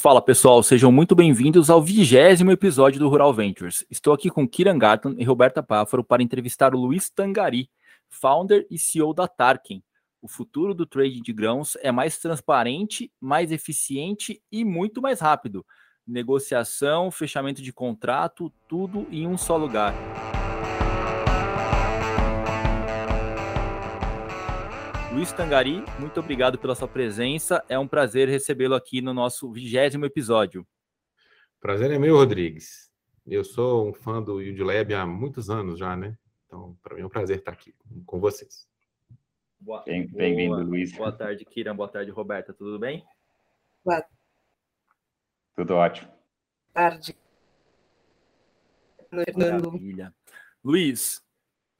Fala pessoal, sejam muito bem-vindos ao vigésimo episódio do Rural Ventures. Estou aqui com Kiran Gatton e Roberta Páfaro para entrevistar o Luiz Tangari, founder e CEO da Tarkin. O futuro do trading de grãos é mais transparente, mais eficiente e muito mais rápido. Negociação, fechamento de contrato, tudo em um só lugar. Luiz Tangari, muito obrigado pela sua presença. É um prazer recebê-lo aqui no nosso vigésimo episódio. Prazer é meu, Rodrigues. Eu sou um fã do UdiLab há muitos anos já, né? Então, para mim é um prazer estar aqui com vocês. Bem-vindo, Bem Luiz. Boa tarde, Kiran. Boa tarde, Roberta. Tudo bem? Boa Tudo ótimo. tarde. Maravilha. Luiz,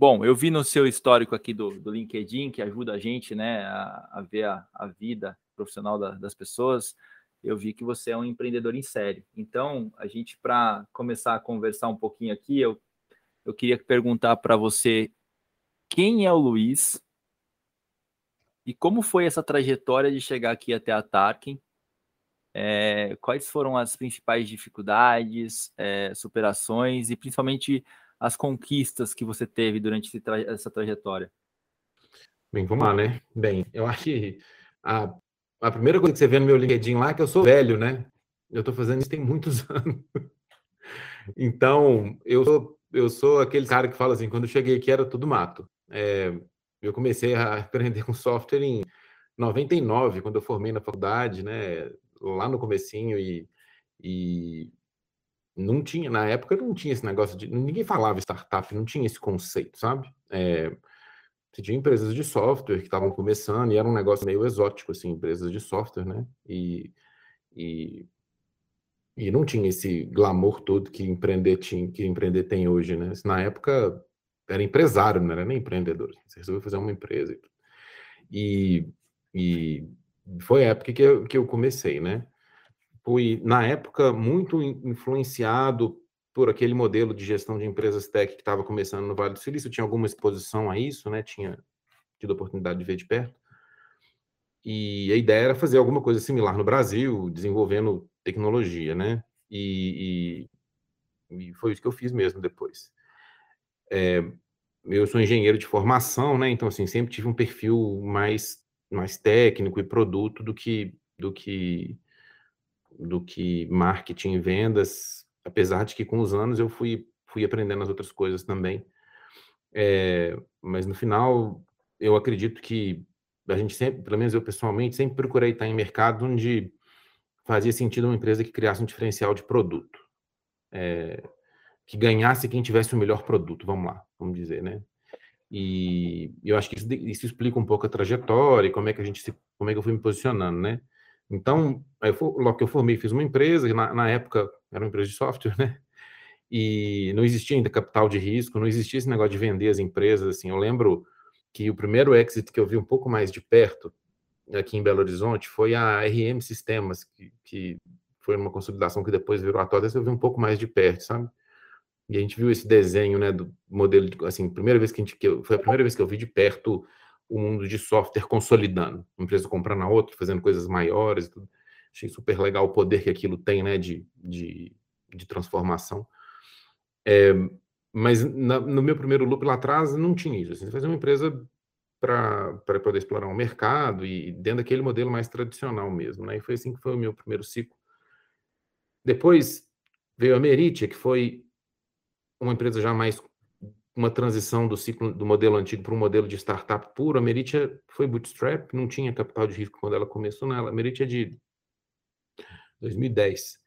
Bom, eu vi no seu histórico aqui do, do LinkedIn, que ajuda a gente né, a, a ver a, a, vida profissional da, das pessoas, eu vi que você é um empreendedor em série. Então, a gente, para começar a conversar um pouquinho aqui, eu, eu queria perguntar para você quem é o Luiz e como foi essa trajetória de chegar aqui até a Tarkin. É, quais foram as principais dificuldades, é, superações e principalmente as conquistas que você teve durante tra essa trajetória? Bem, vamos lá, né? Bem, eu acho que a, a primeira coisa que você vê no meu LinkedIn lá é que eu sou velho, né? Eu estou fazendo isso tem muitos anos. Então, eu sou, eu sou aquele cara que fala assim, quando eu cheguei aqui era tudo mato. É, eu comecei a aprender com software em 99, quando eu formei na faculdade, né? Lá no comecinho e, e não tinha, na época não tinha esse negócio de. Ninguém falava startup, não tinha esse conceito, sabe? É, você tinha empresas de software que estavam começando e era um negócio meio exótico, assim, empresas de software, né? E, e, e não tinha esse glamour todo que empreender, tinha, que empreender tem hoje, né? Na época era empresário, não era nem empreendedor. Você resolveu fazer uma empresa. E, e foi a época que eu, que eu comecei, né? Fui, na época, muito influenciado por aquele modelo de gestão de empresas tech que estava começando no Vale do Silício, tinha alguma exposição a isso, né? Tinha tido a oportunidade de ver de perto. E a ideia era fazer alguma coisa similar no Brasil, desenvolvendo tecnologia, né? E, e, e foi isso que eu fiz mesmo depois. É, eu sou engenheiro de formação, né? Então, assim, sempre tive um perfil mais, mais técnico e produto do que, do que do que marketing e vendas, apesar de que com os anos eu fui, fui aprendendo as outras coisas também. É, mas no final, eu acredito que a gente sempre, pelo menos eu pessoalmente, sempre procurei estar em mercado onde fazia sentido uma empresa que criasse um diferencial de produto. É, que ganhasse quem tivesse o melhor produto, vamos lá, vamos dizer, né? E eu acho que isso, isso explica um pouco a trajetória como é que a gente se, como é que eu fui me posicionando, né? Então, logo que eu formei, fiz uma empresa, na, na época era uma empresa de software, né? E não existia ainda capital de risco, não existia esse negócio de vender as empresas, assim. Eu lembro que o primeiro exit que eu vi um pouco mais de perto, aqui em Belo Horizonte, foi a RM Sistemas, que, que foi uma consolidação que depois virou a TOTS, eu vi um pouco mais de perto, sabe? E a gente viu esse desenho, né, do modelo, de, assim, primeira vez que a gente, que eu, foi a primeira vez que eu vi de perto o mundo de software consolidando, uma empresa comprando a outra, fazendo coisas maiores tudo. Achei super legal o poder que aquilo tem, né, de, de, de transformação. É, mas na, no meu primeiro loop lá atrás não tinha isso. Assim, você fazia uma empresa para poder explorar um mercado e dentro daquele modelo mais tradicional mesmo, né? E foi assim que foi o meu primeiro ciclo. Depois veio a Meritia, que foi uma empresa já mais uma transição do ciclo do modelo antigo para um modelo de startup puro. A Meritia foi bootstrap, não tinha capital de risco quando ela começou nela. A Meritia é de 2010.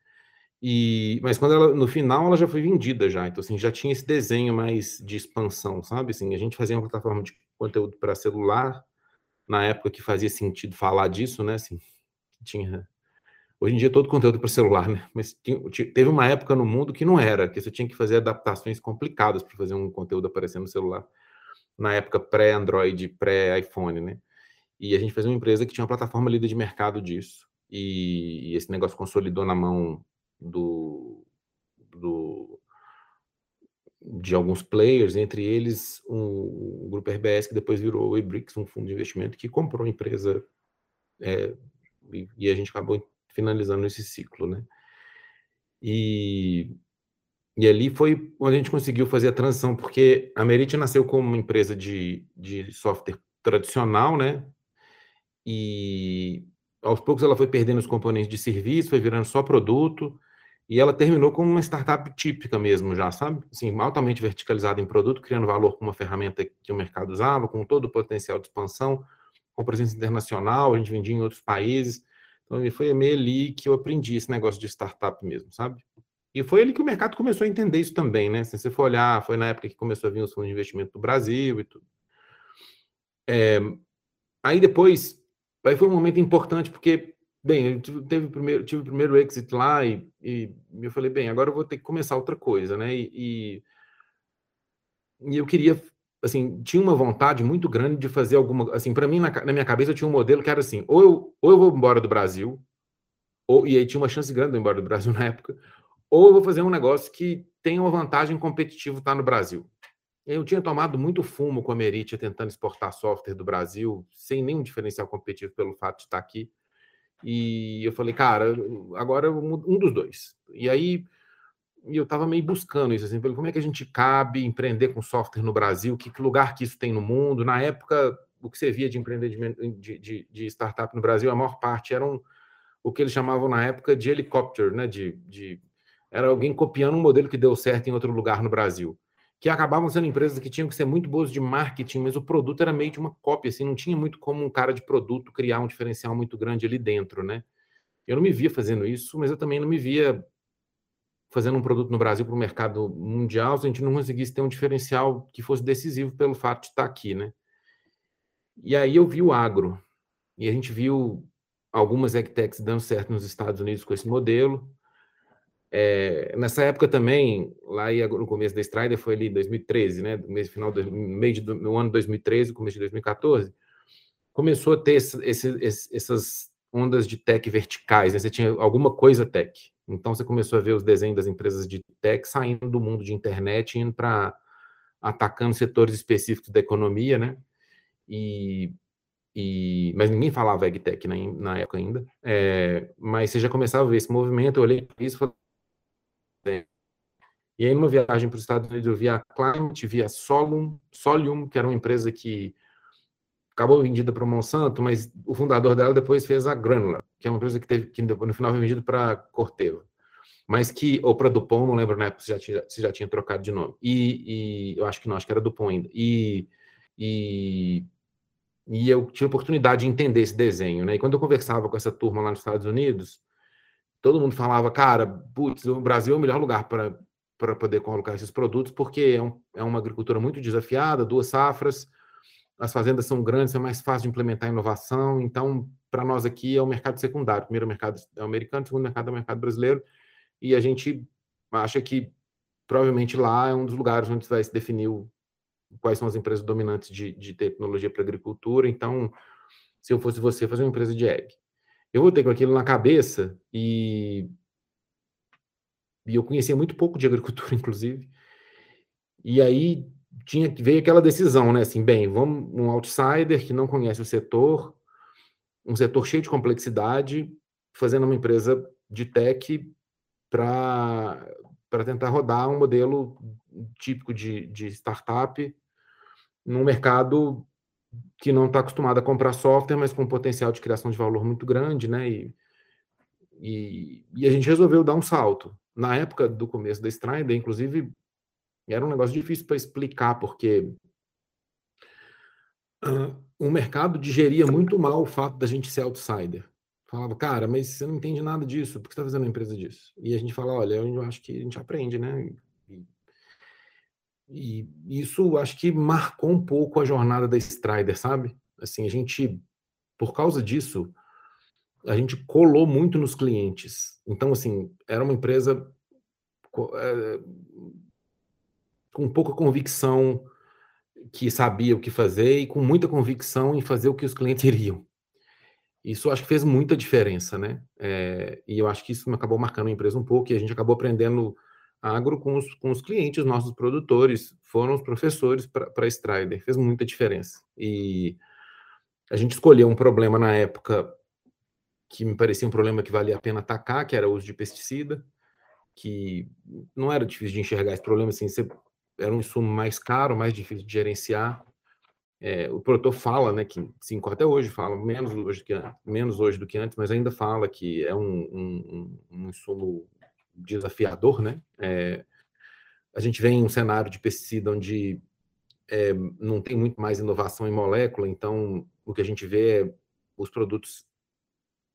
E, mas quando ela, no final, ela já foi vendida já. Então, assim, já tinha esse desenho mais de expansão, sabe? Assim, a gente fazia uma plataforma de conteúdo para celular, na época que fazia sentido falar disso, né? Assim, tinha Hoje em dia todo conteúdo para celular, né? Mas teve uma época no mundo que não era, que você tinha que fazer adaptações complicadas para fazer um conteúdo aparecer no celular. Na época pré-Android, pré-iPhone, né? E a gente fez uma empresa que tinha uma plataforma líder de mercado disso. E, esse negócio consolidou na mão do, do de alguns players, entre eles o grupo RBS, que depois virou o Ebrix, um fundo de investimento que comprou a empresa é, e, e, a gente acabou finalizando esse ciclo, né? E, e ali foi onde a gente conseguiu fazer a transição, porque a Merit nasceu como uma empresa de, de software tradicional, né? E aos poucos ela foi perdendo os componentes de serviço, foi virando só produto, e ela terminou como uma startup típica mesmo já, sabe? Assim, altamente verticalizada em produto, criando valor com uma ferramenta que o mercado usava, com todo o potencial de expansão, com presença internacional, a gente vendia em outros países. Então, foi meio ali que eu aprendi esse negócio de startup mesmo, sabe? E foi ali que o mercado começou a entender isso também, né? Se você for olhar, foi na época que começou a vir os fundos de investimento do Brasil e tudo. É, aí depois, aí foi um momento importante, porque, bem, eu tive, teve o primeiro, tive o primeiro exit lá e, e, eu falei, bem, agora eu vou ter que começar outra coisa, né? E, e, e eu queria assim, tinha uma vontade muito grande de fazer alguma, assim, para mim na, na, minha cabeça eu tinha um modelo que era assim, ou eu, ou eu vou embora do Brasil, ou e aí tinha uma chance grande de ir embora do Brasil na época, ou eu vou fazer um negócio que tenha uma vantagem competitiva estar no Brasil. Eu tinha tomado muito fumo com a Merit tentando exportar software do Brasil, sem nenhum diferencial competitivo pelo fato de estar aqui. E eu falei, cara, agora um dos dois. E aí e eu estava meio buscando isso, assim, como é que a gente cabe empreender com software no Brasil, que, que, lugar que isso tem no mundo. Na época, o que você via de empreendimento de, de, de startup no Brasil, a maior parte eram o que eles chamavam na época de helicóptero, né? De, de, era alguém copiando um modelo que deu certo em outro lugar no Brasil. Que acabavam sendo empresas que tinham que ser muito boas de marketing, mas o produto era meio de uma cópia, assim, não tinha muito como um cara de produto criar um diferencial muito grande ali dentro, né? Eu não me via fazendo isso, mas eu também não me via fazendo um produto no Brasil para o mercado mundial, se a gente não conseguisse ter um diferencial que fosse decisivo pelo fato de estar aqui, né? E aí eu vi o agro, e a gente viu algumas EgTechs dando certo nos Estados Unidos com esse modelo. É, nessa época também, lá no começo da Strider, foi ali 2013, né? Mês final, meio de, no ano 2013, começo de 2014, começou a ter esse, esse, essas ondas de tech verticais, né? Você tinha alguma coisa tech. Então você começou a ver os desenhos das empresas de tech saindo do mundo de internet, indo para atacando setores específicos da economia, né? E, e mas ninguém falava EgTech na, na época ainda. É, mas você já começava a ver esse movimento, eu olhei para isso falei, e aí, numa viagem para os Estados Unidos, eu vi a Climate, vi a Solum, Solium, que era uma empresa que acabou vendida para o Monsanto, mas o fundador dela depois fez a Granular, que é uma empresa que, teve, que no final foi vendida para Corteva. Mas que, ou para Dupont, não lembro na época se já tinha, se já tinha trocado de nome. E, e, eu acho que não, acho que era Dupont ainda. E, e, e eu tive a oportunidade de entender esse desenho, né? E quando eu conversava com essa turma lá nos Estados Unidos, todo mundo falava, cara, putz, o Brasil é o melhor lugar para para poder colocar esses produtos, porque é, um, é uma agricultura muito desafiada, duas safras, as fazendas são grandes, é mais fácil de implementar inovação. Então, para nós aqui é o mercado secundário. Primeiro, o mercado é o americano, segundo, o mercado é o mercado brasileiro. E a gente acha que provavelmente lá é um dos lugares onde vai se definir o, quais são as empresas dominantes de, de tecnologia para agricultura. Então, se eu fosse você, fazer uma empresa de egg. Eu vou ter com aquilo na cabeça e, e eu conhecia muito pouco de agricultura, inclusive. E aí tinha veio aquela decisão, né? Assim, bem, vamos um outsider que não conhece o setor, um setor cheio de complexidade, fazendo uma empresa de tech para para tentar rodar um modelo típico de, de startup num mercado que não está acostumado a comprar software, mas com potencial de criação de valor muito grande, né? E, e, e a gente resolveu dar um salto. Na época do começo da Strider, inclusive, era um negócio difícil para explicar, porque uh, o mercado digeria muito mal o fato da gente ser outsider. Falava, cara, mas você não entende nada disso, por que você está fazendo uma empresa disso? E a gente fala, olha, eu acho que a gente aprende, né? E, e isso acho que marcou um pouco a jornada da Strider, sabe? Assim, a gente, por causa disso, a gente colou muito nos clientes. Então, assim, era uma empresa é, com pouca convicção que sabia o que fazer e com muita convicção em fazer o que os clientes iriam. Isso acho que fez muita diferença, né? É, e eu acho que isso acabou marcando a empresa um pouco e a gente acabou aprendendo agro com os, com os clientes, nossos produtores, foram os professores para a Strider, fez muita diferença. E a gente escolheu um problema na época que me parecia um problema que valia a pena atacar, que era o uso de pesticida, que não era difícil de enxergar esse problema, assim, você, era um insumo mais caro, mais difícil de gerenciar. É, o produtor fala, né, que sim, até hoje fala, menos hoje, que, menos hoje do que antes, mas ainda fala que é um, um, um insumo desafiador, né? É, a gente vem em um cenário de pesticida onde é, não tem muito mais inovação em molécula, então o que a gente vê é os produtos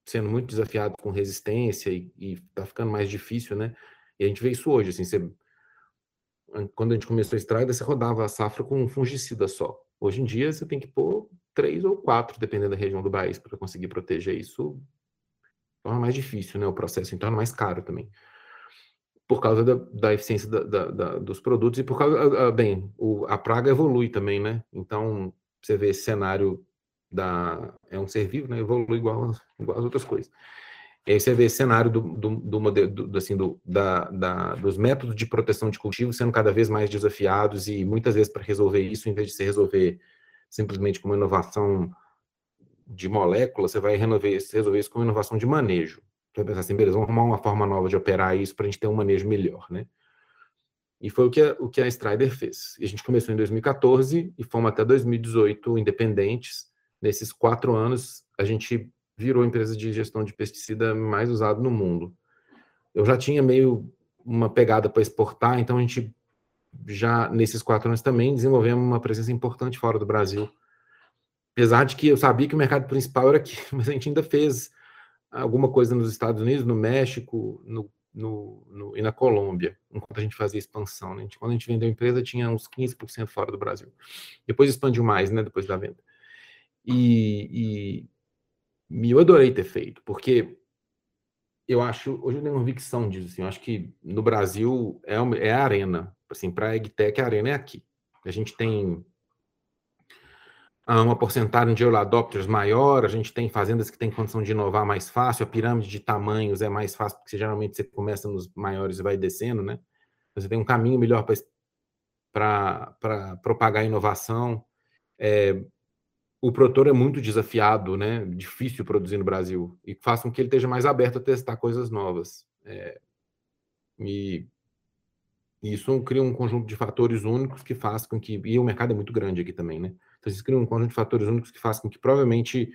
sendo muito desafiados com resistência e, está ficando mais difícil, né? E a gente vê isso hoje, assim, você, quando a gente começou a extrair, você rodava a safra com um fungicida só. Hoje em dia você tem que pôr três ou quatro, dependendo da região do país, para conseguir proteger isso. Torna mais difícil, né? O processo, então, torna mais caro também por causa da, da eficiência da, da, da, dos produtos e por causa, bem, o, a praga evolui também, né? Então, você vê esse cenário da... é um ser vivo, né? Evolui igual, igual as outras coisas. E aí você vê cenário do, do, do modelo, do, assim, do, da, da, dos métodos de proteção de cultivo sendo cada vez mais desafiados e muitas vezes para resolver isso, em vez de se resolver simplesmente com uma inovação de molécula, você vai resolver, resolver isso com uma inovação de manejo. Você vai pensar assim, beleza, vamos arrumar uma forma nova de operar isso para a gente ter um manejo melhor, né? E foi o que a, o que a Strider fez. E a gente começou em 2014 e fomos até 2018 independentes. Nesses quatro anos, a gente virou a empresa de gestão de pesticida mais usada no mundo. Eu já tinha meio uma pegada para exportar, então a gente já, nesses quatro anos também, desenvolvemos uma presença importante fora do Brasil. Apesar de que eu sabia que o mercado principal era aqui, mas a gente ainda fez alguma coisa nos Estados Unidos, no México, no, no, no, e na Colômbia, enquanto a gente fazia expansão. Né? A gente, quando a gente vendeu a empresa, tinha uns 15% fora do Brasil. Depois expandiu mais, né, depois da venda. E, e, e eu adorei ter feito, porque eu acho, hoje eu tenho convicção disso, assim, eu acho que no Brasil é, é a arena, assim, para a EgTech a arena é aqui. A gente tem uma porcentagem de early adopters maior, a gente tem fazendas que têm condição de inovar mais fácil, a pirâmide de tamanhos é mais fácil, porque geralmente você começa nos maiores e vai descendo, né? Você tem um caminho melhor para propagar inovação. É, o produtor é muito desafiado, né? Difícil produzir no Brasil, e faz com que ele esteja mais aberto a testar coisas novas. É, e isso cria um conjunto de fatores únicos que faz com que. E o mercado é muito grande aqui também, né? Então, isso cria um conjunto de fatores únicos que faz com que provavelmente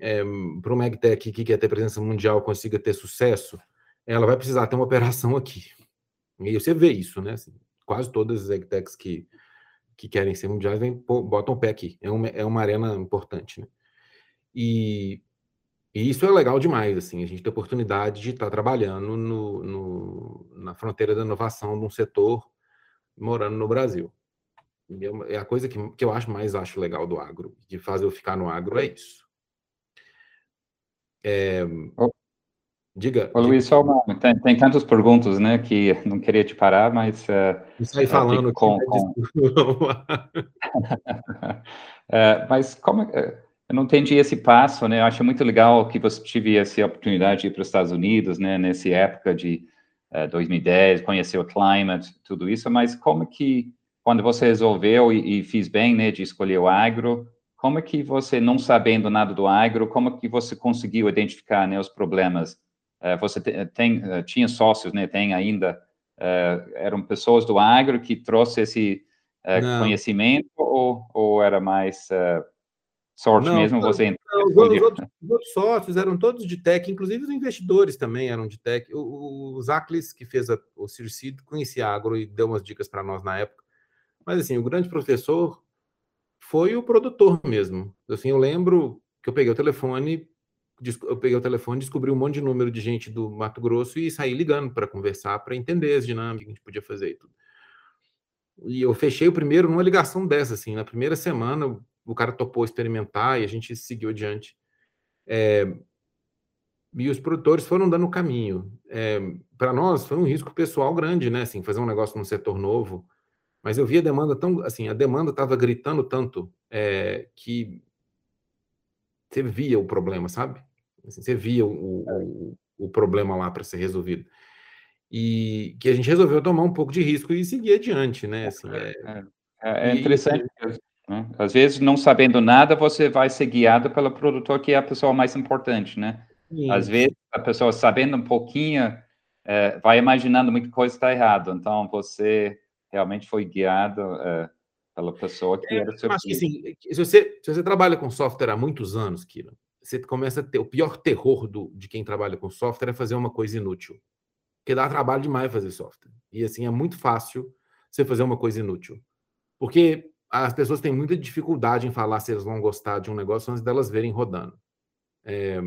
é, para uma EgTech que quer ter presença mundial consiga ter sucesso, ela vai precisar ter uma operação aqui. E você vê isso, né? Assim, quase todas as EgTechs que, que querem ser mundiais vem, botam o pé aqui. É uma, é uma arena importante, né? E, e isso é legal demais, assim, a gente tem a oportunidade de estar trabalhando no, no, na fronteira da inovação de um setor morando no Brasil. É, é a coisa que, que eu acho mais acho legal do agro, de fazer eu ficar no agro, é isso. É, diga. Ô, Luiz, só uma, tem, tem tantas perguntas, né, que não queria te parar, mas... Uh, Sai falando com... Com... uh, mas como... Uh, eu não entendi esse passo, né? Eu acho muito legal que você tive essa oportunidade de ir para os Estados Unidos, né? Nessa época de uh, 2010, conhecer o climate, tudo isso. Mas como que quando você resolveu e, e fiz bem, né, de escolher o agro, como é que você, não sabendo nada do agro, como é que você conseguiu identificar, né, os problemas? Uh, você te, tem, uh, tinha sócios, né, tem ainda, uh, eram pessoas do agro que trouxe esse conhecimento ou, ou era mais sorte não, mesmo você não, os, outros, os, outros, sócios eram todos de tech, inclusive os investidores também eram de tech. O, o Zaclis, que fez a, o Circid, conhecia agro e deu umas dicas para nós na época. Mas assim, o grande professor foi o produtor mesmo. Assim, eu lembro que eu peguei o telefone, eu peguei o telefone, descobri um monte de número de gente do Mato Grosso e saí ligando para conversar, para entender as dinâmicas que a gente podia fazer e tudo. E eu fechei o primeiro numa ligação dessa, assim, na primeira semana o cara topou experimentar e a gente seguiu adiante. É, e os produtores foram dando o caminho. É, para nós foi um risco pessoal grande, né? Assim, fazer um negócio num setor novo. Mas eu vi a demanda tão, assim, a demanda estava gritando tanto é, que você via o problema, sabe? Assim, você via o, o, o problema lá para ser resolvido. E que a gente resolveu tomar um pouco de risco e seguir adiante, né? Assim, é, é, é, é interessante. E, né? Às vezes, não sabendo nada, você vai ser guiado pelo produtor, que é a pessoa mais importante, né? Sim. Às vezes, a pessoa sabendo um pouquinho, é, vai imaginando muita coisa está errado. Então, você realmente foi guiado é, pela pessoa que é, era seu que, assim, se, você, se você trabalha com software há muitos anos, Kira, você começa a ter... O pior terror do, de quem trabalha com software é fazer uma coisa inútil. Porque dá trabalho demais fazer software. E, assim, é muito fácil você fazer uma coisa inútil. Porque as pessoas têm muita dificuldade em falar se elas vão gostar de um negócio antes delas verem rodando. É,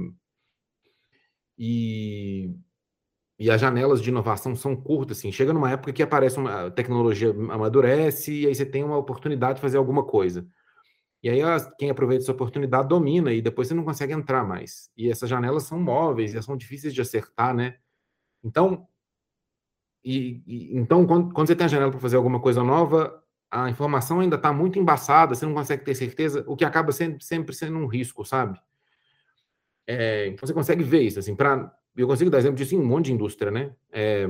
e, e as janelas de inovação são curtas, assim. Chega numa época que aparece uma tecnologia amadurece e aí você tem uma oportunidade de fazer alguma coisa. E aí quem aproveita essa oportunidade domina e depois você não consegue entrar mais. E essas janelas são móveis e são difíceis de acertar, né? Então, e, e então quando, quando você tem a janela para fazer alguma coisa nova, a informação ainda está muito embaçada, você não consegue ter certeza, o que acaba sempre, sempre sendo um risco, sabe? É, então você consegue ver isso, assim, para eu consigo dar exemplo disso em um monte de indústria, né? É,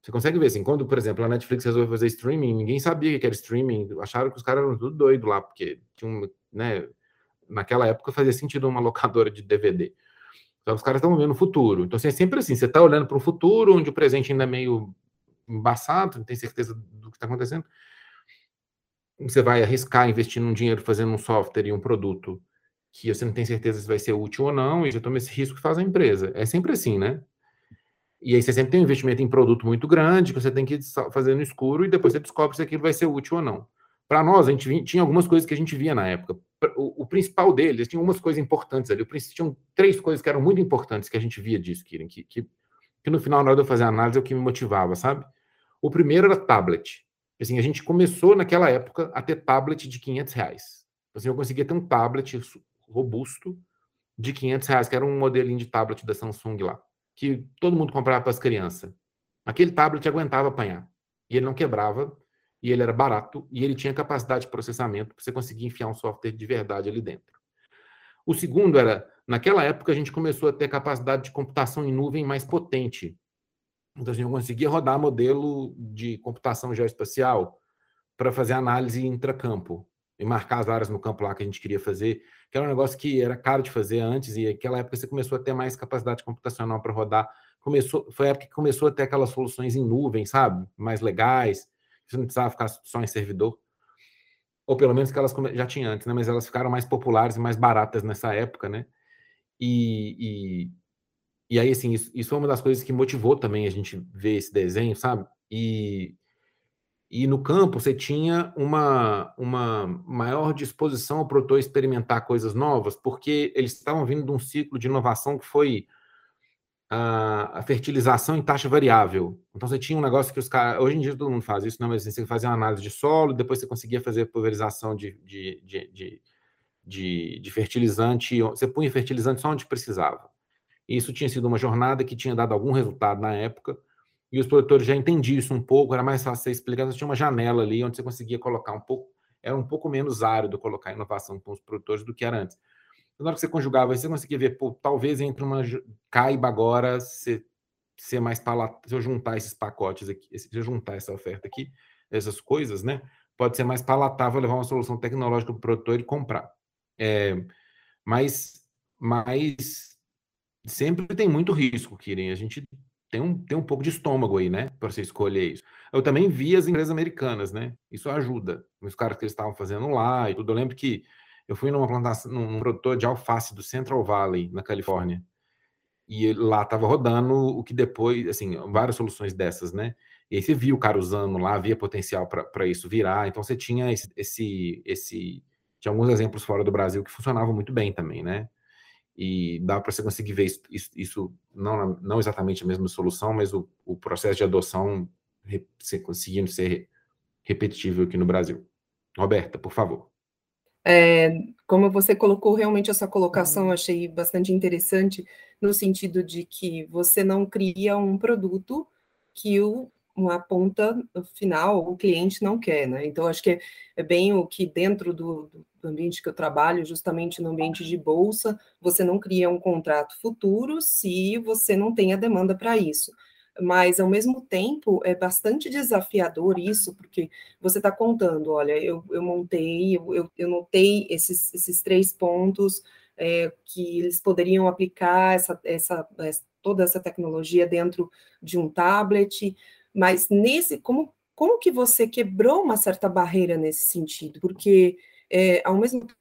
você consegue ver, assim, quando, por exemplo, a Netflix resolveu fazer streaming, ninguém sabia que era streaming, acharam que os caras eram tudo doido lá, porque tinha né, naquela época fazia sentido uma locadora de DVD. Então os caras estão vendo o futuro. Então, assim, é sempre assim, você está olhando para o futuro, onde o presente ainda é meio embaçado, não tem certeza do que está acontecendo. Você vai arriscar investindo um dinheiro fazendo um software e um produto que você não tem certeza se vai ser útil ou não, e você toma esse risco que faz a empresa. É sempre assim, né? E aí você sempre tem um investimento em produto muito grande, que você tem que fazer no escuro, e depois você descobre se aquilo vai ser útil ou não. Para nós, a gente tinha algumas coisas que a gente via na época. O, o principal deles, tinha algumas coisas importantes ali. Tinham três coisas que eram muito importantes que a gente via disso, Kiran, que, que, que no final, na hora de eu fazer a análise, é o que me motivava, sabe? O primeiro era tablet. Assim, a gente começou naquela época a ter tablet de 500 reais. Assim, eu conseguia ter um tablet robusto de 500 reais, que era um modelinho de tablet da Samsung lá, que todo mundo comprava para as crianças. Aquele tablet aguentava apanhar. E ele não quebrava, e ele era barato, e ele tinha capacidade de processamento para você conseguir enfiar um software de verdade ali dentro. O segundo era, naquela época a gente começou a ter capacidade de computação em nuvem mais potente. Então, assim, eu conseguia rodar modelo de computação geoespacial para fazer análise intracampo e marcar as áreas no campo lá que a gente queria fazer que era um negócio que era caro de fazer antes, e naquela época você começou a ter mais capacidade computacional para rodar. Começou, foi a época que começou a ter aquelas soluções em nuvem, sabe? Mais legais, você não precisava ficar só em servidor. Ou pelo menos que elas já tinham antes, né? Mas elas ficaram mais populares e mais baratas nessa época, né? E, e, e aí, assim, isso, isso foi uma das coisas que motivou também a gente ver esse desenho, sabe? E, e no campo você tinha uma, uma maior disposição ao produtor experimentar coisas novas, porque eles estavam vindo de um ciclo de inovação que foi a, a fertilização em taxa variável. Então você tinha um negócio que os caras. Hoje em dia todo mundo faz isso, não, mas assim, você fazia uma análise de solo, depois você conseguia fazer pulverização de, de, de, de, de, de fertilizante, você punha fertilizante só onde precisava. E isso tinha sido uma jornada que tinha dado algum resultado na época e os produtores já entendiam isso um pouco, era mais fácil você explicar, você tinha uma janela ali onde você conseguia colocar um pouco, era um pouco menos árido colocar inovação com os produtores do que era antes. Então, na hora que você conjugava, você conseguia ver, pô, talvez entre uma caiba agora ser, ser mais palatável, se eu juntar esses pacotes aqui, se eu juntar essa oferta aqui, essas coisas, né? Pode ser mais palatável levar uma solução tecnológica para o produtor e comprar. É, mas, mas sempre tem muito risco, Kiren. A gente tem um, tem um pouco de estômago aí, né? Para você escolher isso. Eu também vi as empresas americanas, né? Isso ajuda. Os caras que eles estavam fazendo lá e tudo. Eu lembro que eu fui numa plantação, num produtor de alface do Central Valley, na Califórnia. E lá estava rodando o que depois, assim, várias soluções dessas, né? E aí você viu o cara usando lá, havia potencial para isso virar. Então você tinha esse, esse, esse. Tinha alguns exemplos fora do Brasil que funcionavam muito bem também, né? E dá para você conseguir ver isso, isso, não, não exatamente a mesma solução, mas o, o processo de adoção se, conseguindo ser repetível aqui no Brasil. Roberta, por favor. É, como você colocou realmente essa colocação, eu achei bastante interessante, no sentido de que você não cria um produto que o uma ponta final o cliente não quer, né? Então, acho que é, é bem o que dentro do, do, ambiente que eu trabalho, justamente no ambiente de bolsa, você não cria um contrato futuro se você não tem a demanda para isso. Mas, ao mesmo tempo, é bastante desafiador isso, porque você está contando, olha, eu, eu montei, eu, eu, eu notei esses, esses três pontos, é, que eles poderiam aplicar essa, essa, toda essa tecnologia dentro de um tablet, mas nesse, como, como que você quebrou uma certa barreira nesse sentido? Porque, é, ao mesmo tempo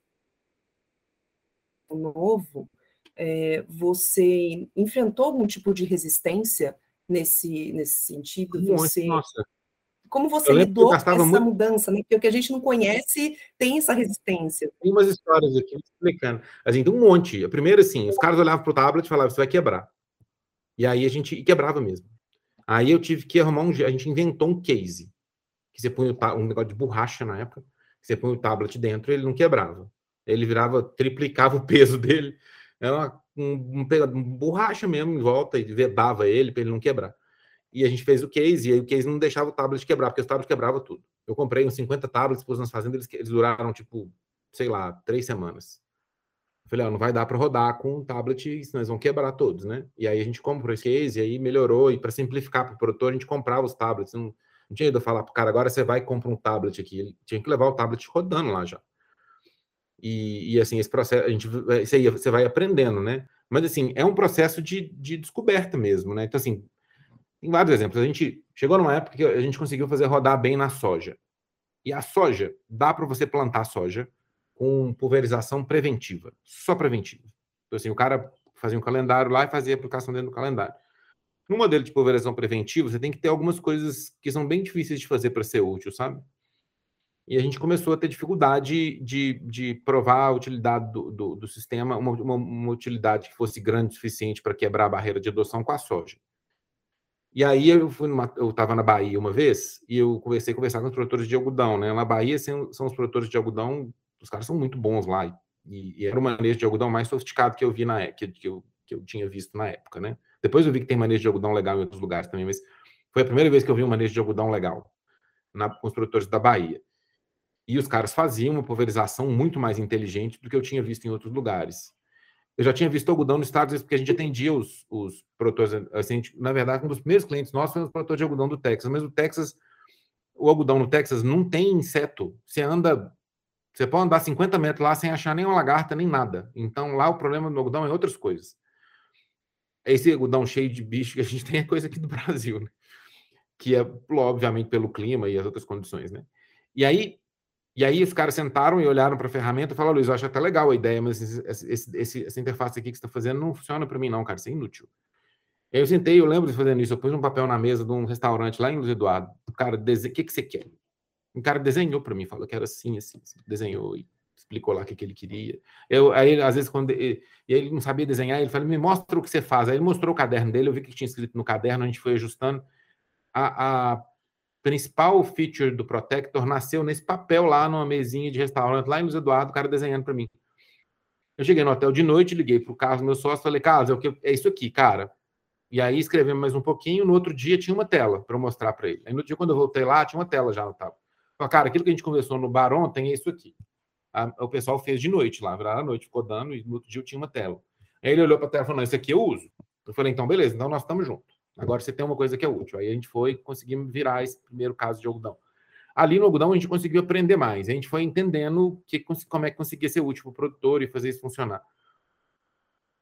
novo, é, você enfrentou algum tipo de resistência nesse, nesse sentido? Você, Nossa. Como você lidou com essa muito... mudança? Né? Porque o que a gente não conhece tem essa resistência. Tem umas histórias aqui explicando. A gente um monte. A primeira, assim, os caras olhavam para o tablet e falavam, você vai quebrar. E aí a gente quebrava mesmo. Aí eu tive que arrumar um. A gente inventou um case. Que você põe um negócio de borracha na época. Você põe o tablet dentro ele não quebrava. Ele virava, triplicava o peso dele. Era uma, um, um, borracha mesmo em volta e vedava ele para ele não quebrar. E a gente fez o case, e aí o case não deixava o tablet quebrar, porque o tablet quebrava tudo. Eu comprei uns 50 tablets, pus nas fazendas, eles, eles duraram, tipo, sei lá, três semanas. Eu falei, não vai dar para rodar com um tablet, senão eles vão quebrar todos, né? E aí a gente comprou esse case, e aí melhorou, e para simplificar para o produtor, a gente comprava os tablets. Não, não tinha ido falar para o cara, agora você vai e compra um tablet aqui. Ele tinha que levar o tablet rodando lá já. E, e assim, esse processo, a gente, aí você vai aprendendo, né? Mas assim, é um processo de, de descoberta mesmo, né? Então, assim, tem vários exemplos. A gente chegou numa época que a gente conseguiu fazer rodar bem na soja. E a soja, dá para você plantar soja com pulverização preventiva, só preventiva. Então, assim, o cara fazia um calendário lá e fazia a aplicação dentro do calendário. No modelo de pulverização preventiva, você tem que ter algumas coisas que são bem difíceis de fazer para ser útil, sabe? E a gente começou a ter dificuldade de, de provar a utilidade do, do, do sistema, uma, uma, uma, utilidade que fosse grande o suficiente para quebrar a barreira de adoção com a soja. E aí eu fui numa, eu estava na Bahia uma vez e eu comecei a conversar com os produtores de algodão, né? Na Bahia são, são os produtores de algodão, os caras são muito bons lá e, e era o manejo de algodão mais sofisticado que eu vi na que, que, eu, que eu tinha visto na época, né? Depois eu vi que tem manejo de algodão legal em outros lugares também, mas foi a primeira vez que eu vi um manejo de algodão legal na, com os produtores da Bahia. E os caras faziam uma pulverização muito mais inteligente do que eu tinha visto em outros lugares. Eu já tinha visto algodão nos Estados Unidos, porque a gente atendia os, os produtores. Assim, na verdade, um dos primeiros clientes nossos foi o produtor de algodão do Texas. Mas o Texas, o algodão no Texas não tem inseto. Você anda. Você pode andar 50 metros lá sem achar nem uma lagarta, nem nada. Então, lá o problema do algodão é outras coisas. Esse algodão cheio de bicho que a gente tem é coisa aqui do Brasil, né? Que é, obviamente, pelo clima e as outras condições, né? E aí, e aí os caras sentaram e olharam para a ferramenta e falaram, Luiz, eu acho até legal a ideia, mas esse, esse, essa interface aqui que você está fazendo não funciona para mim não, cara, isso é inútil. Eu sentei, eu lembro de fazendo isso, eu pus um papel na mesa de um restaurante lá em Luiz Eduardo, o cara, o que, que você quer? Um cara desenhou para mim, falou que era assim, assim, assim, desenhou e explicou lá o que, que ele queria. Eu, aí, às vezes, quando ele, ele não sabia desenhar, ele falou, me mostra o que você faz. Aí ele mostrou o caderno dele, eu vi que tinha escrito no caderno, a gente foi ajustando. A, a principal feature do Protector nasceu nesse papel lá numa mesinha de restaurante, lá em Luiz Eduardo, o cara desenhando para mim. Eu cheguei no hotel de noite, liguei pro Carlos, meu sócio, falei, Carlos, é, o que, é isso aqui, cara. E aí escrevemos mais um pouquinho, no outro dia tinha uma tela para mostrar para ele. Aí no dia, quando eu voltei lá, tinha uma tela já no tablet. Falei, cara, aquilo que a gente conversou no bar ontem é isso aqui. A, o pessoal fez de noite lá, viraram a noite, ficou dando, e no outro dia eu tinha uma tela. Aí ele olhou para a tela e falou, não, isso aqui eu uso. Eu falei, então beleza, então nós estamos juntos. Agora você tem uma coisa que é útil. Aí a gente foi conseguimos virar esse primeiro caso de algodão. Ali no algodão a gente conseguiu aprender mais. A gente foi entendendo que, como é que conseguia ser útil para o produtor e fazer isso funcionar.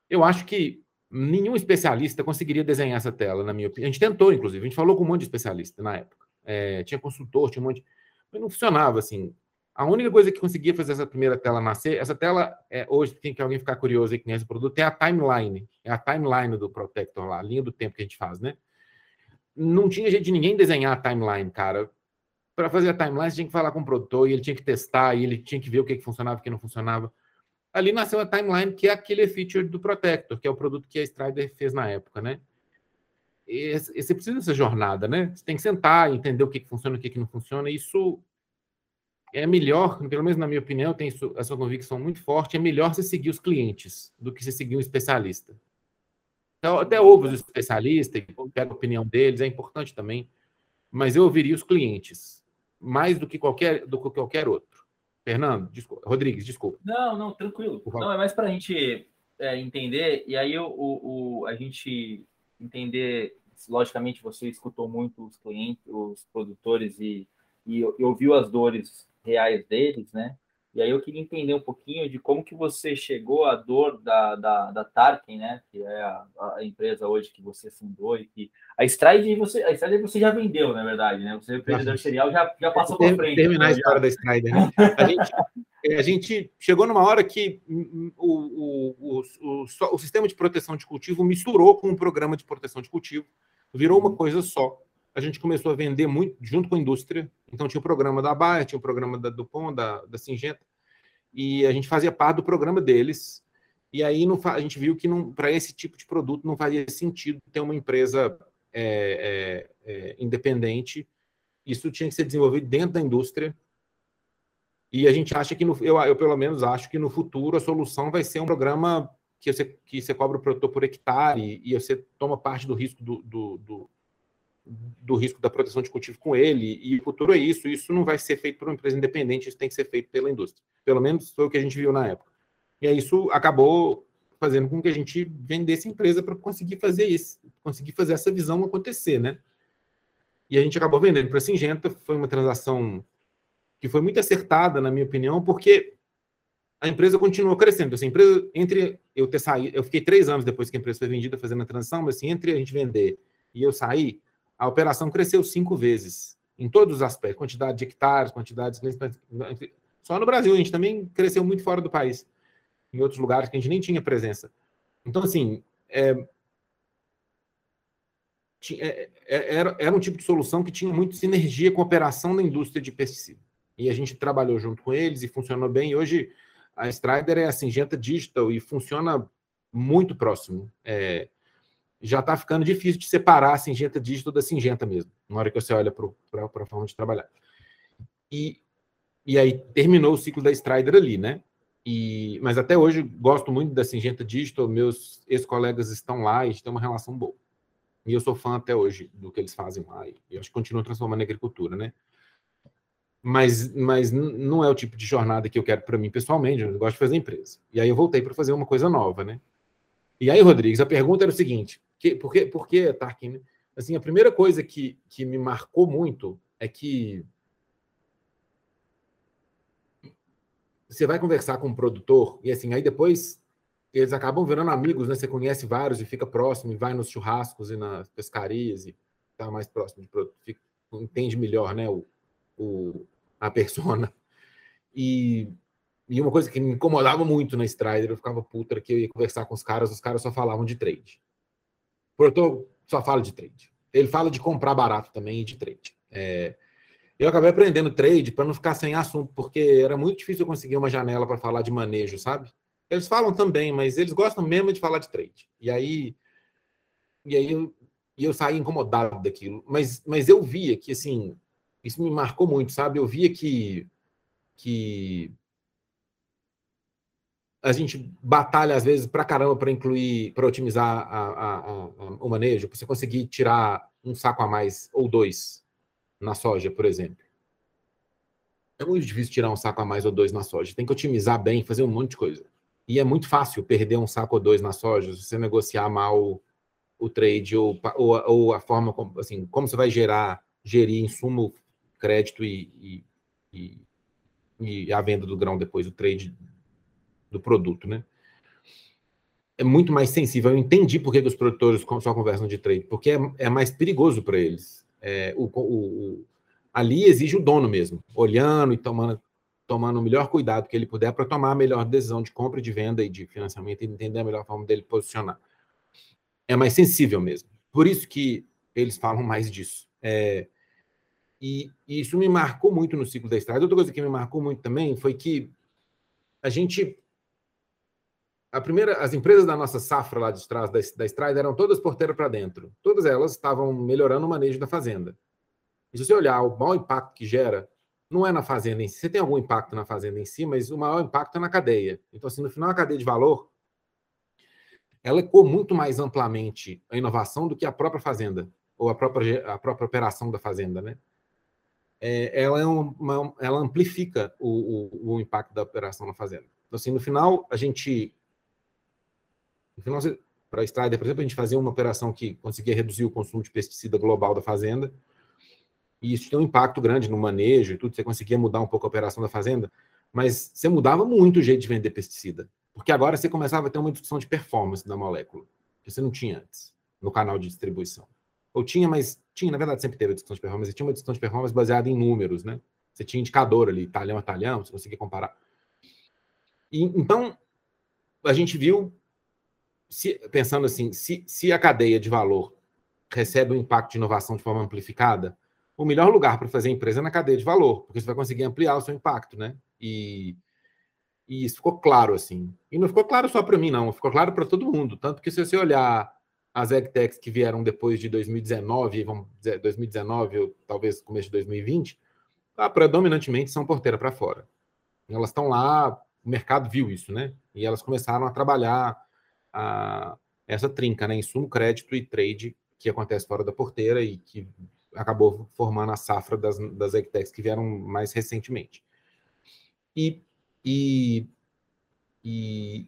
Eu acho que nenhum especialista conseguiria desenhar essa tela, na minha opinião. A gente tentou, inclusive, a gente falou com um monte de especialista na época. É, tinha consultor, tinha um monte. Mas não funcionava assim. A única coisa que conseguia fazer essa primeira tela nascer, essa tela, é, hoje, tem que alguém ficar curioso aí que o produto, é a timeline. É a timeline do Protector lá, a linha do tempo que a gente faz, né? Não tinha jeito de ninguém desenhar a timeline, cara. Para fazer a timeline, você tinha que falar com o produtor e ele tinha que testar e ele tinha que ver o que, que funcionava e o que não funcionava. Ali nasceu a timeline, que é aquele feature do Protector, que é o produto que a Strider fez na época, né? E você precisa dessa jornada, né? Você tem que sentar, entender o que, que funciona, o que, que não funciona. Isso é melhor, pelo menos na minha opinião, tem essa convicção muito forte, é melhor você seguir os clientes do que você seguir um especialista. Então, até ouve os especialistas, pega a opinião deles, é importante também, mas eu ouviria os clientes, mais do que qualquer, do que qualquer outro. Fernando, desculpa, Rodrigues, desculpa. Não, não, tranquilo. Não, é mais para a gente é, entender, e aí o, o, a gente entender, logicamente você escutou muito os clientes, os produtores e, e, e ouviu as dores reais deles, né? E aí eu queria entender um pouquinho de como que você chegou à dor da, da, da Tarkin, né? Que é a, a, empresa hoje que você fundou e que a Stride você, a Stride você já vendeu, na verdade, né? Você empreendedor serial já, já passou para frente. Terminar a né? história já. da Stride, né? A gente, a gente chegou numa hora que o, o, o, o, o sistema de proteção de cultivo misturou com o programa de proteção de cultivo, virou uma coisa só a gente começou a vender muito junto com a indústria. Então tinha o programa da Baia, tinha o programa da Dupont, da, da Singenta, e a gente fazia parte do programa deles. E aí não, a gente viu que para esse tipo de produto não fazia sentido ter uma empresa é, é, é, independente. Isso tinha que ser desenvolvido dentro da indústria. E a gente acha que, no, eu, eu pelo menos acho que no futuro a solução vai ser um programa que você, que você cobra o produtor por hectare e, você toma parte do risco do, do, do do risco da proteção de cultivo com ele, e o futuro é isso. Isso não vai ser feito por uma empresa independente, isso tem que ser feito pela indústria. Pelo menos foi o que a gente viu na época. E aí isso acabou fazendo com que a gente vendesse empresa para conseguir fazer isso, conseguir fazer essa visão acontecer, né? E a gente acabou vendendo para a Singenta, foi uma transação que foi muito acertada, na minha opinião, porque a empresa continuou crescendo. Assim, a empresa, entre eu ter saído, eu fiquei três anos depois que a empresa foi vendida fazendo a transição, mas assim, entre a gente vender e eu sair, a operação cresceu cinco vezes, em todos os aspectos, quantidade de hectares, quantidade de... Só no Brasil, a gente também cresceu muito fora do país, em outros lugares que a gente nem tinha presença. Então, assim, é... É, é... Era, era um tipo de solução que tinha muito sinergia com a operação da indústria de pesticida. E a gente trabalhou junto com eles e funcionou bem. E hoje a Strider é a Singenta Digital e funciona muito próximo. É, já está ficando difícil de separar a Singenta Digital da Singenta mesmo, na hora que você olha para a forma de trabalhar. E, e aí terminou o ciclo da Strider ali, né? E, mas até hoje gosto muito da Singenta Digital, meus ex-colegas estão lá e a gente tem uma relação boa. E eu sou fã até hoje do que eles fazem lá. E eu acho que continuam transformando a agricultura, né? Mas, mas não é o tipo de jornada que eu quero para mim pessoalmente. Eu gosto de fazer empresa. E aí eu voltei para fazer uma coisa nova, né? E aí, Rodrigues, a pergunta era o seguinte: por, que, por que Tarkin? Assim, a primeira coisa que, que me marcou muito é que você vai conversar com um produtor e assim, aí depois eles acabam virando amigos, né? Você conhece vários e fica próximo, e vai nos churrascos e nas pescarias e tá mais próximo de produto, fica, entende melhor, né? O, o, a persona. E, e uma coisa que me incomodava muito na Strider, eu ficava puta, que eu ia conversar com os caras, os caras só falavam de trade. Produtor só fala de trade. Ele fala de comprar barato também e de trade. É, eu acabei aprendendo trade para não ficar sem assunto, porque era muito difícil eu conseguir uma janela para falar de manejo, sabe? Eles falam também, mas eles gostam mesmo de falar de trade. E aí, e aí eu, eu saí incomodado daquilo. Mas, mas eu via que, assim, isso me marcou muito, sabe? Eu via que, que a gente batalha às vezes para caramba para incluir, para otimizar a, a, a, o manejo, para você conseguir tirar um saco a mais ou dois na soja, por exemplo. É muito difícil tirar um saco a mais ou dois na soja. Tem que otimizar bem, fazer um monte de coisa. E é muito fácil perder um saco ou dois na soja se você negociar mal o trade ou, ou, ou a forma como, assim, como você vai gerar, gerir insumo, crédito e, e, e, e a venda do grão depois, o trade do produto, né? É muito mais sensível. Eu entendi por que, os produtores só conversam de trade, porque é, é mais perigoso para eles. É, o, o, ali exige o dono mesmo, olhando e tomando, tomando o melhor cuidado que ele puder para tomar a melhor decisão de compra, de venda e de financiamento e entender a melhor forma dele posicionar. É mais sensível mesmo. Por isso que eles falam mais disso. É, e, e, isso me marcou muito no ciclo da estrada. Outra coisa que me marcou muito também foi que a gente a primeira, as empresas da nossa safra lá de trás da, da Estrada eram todas porteira para dentro. Todas elas estavam melhorando o manejo da fazenda. E se você olhar o maior impacto que gera, não é na fazenda em si. Você tem algum impacto na fazenda em si, mas o maior impacto é na cadeia. Então, assim, no final, a cadeia de valor, ela ecoa muito mais amplamente a inovação do que a própria fazenda, ou a própria, a própria operação da fazenda, né? É, ela, é uma, ela amplifica o, o, o impacto da operação na fazenda. Então, assim, no final, a gente então, para a Strider, por exemplo, a gente fazia uma operação que conseguia reduzir o consumo de pesticida global da fazenda, e isso tinha um impacto grande no manejo e tudo, você conseguia mudar um pouco a operação da fazenda, mas você mudava muito o jeito de vender pesticida. Porque agora você começava a ter uma discussão de performance da molécula, que você não tinha antes, no canal de distribuição. Ou tinha, mas tinha, na verdade, sempre teve a discussão de performance, tinha uma discussão de performance baseada em números, né? Você tinha indicador ali, talhão a talhão, você conseguia comparar. E, então, a gente viu, se, pensando assim, se, se a cadeia de valor recebe um impacto de inovação de forma amplificada, o melhor lugar para fazer empresa é na cadeia de valor, porque você vai conseguir ampliar o seu impacto, né? E, e isso ficou claro, assim. E não ficou claro só para mim, não, ficou claro para todo mundo. Tanto que se você olhar as EgTechs que vieram depois de 2019, vamos dizer, 2019 ou talvez começo de 2020, ah, predominantemente são porteira para fora. Elas estão lá, o mercado viu isso, né? E elas começaram a trabalhar a, essa trinca, né? Insumo, crédito e trade que acontece fora da porteira e que acabou formando a safra das, das EgTechs que vieram mais recentemente. E, e, e,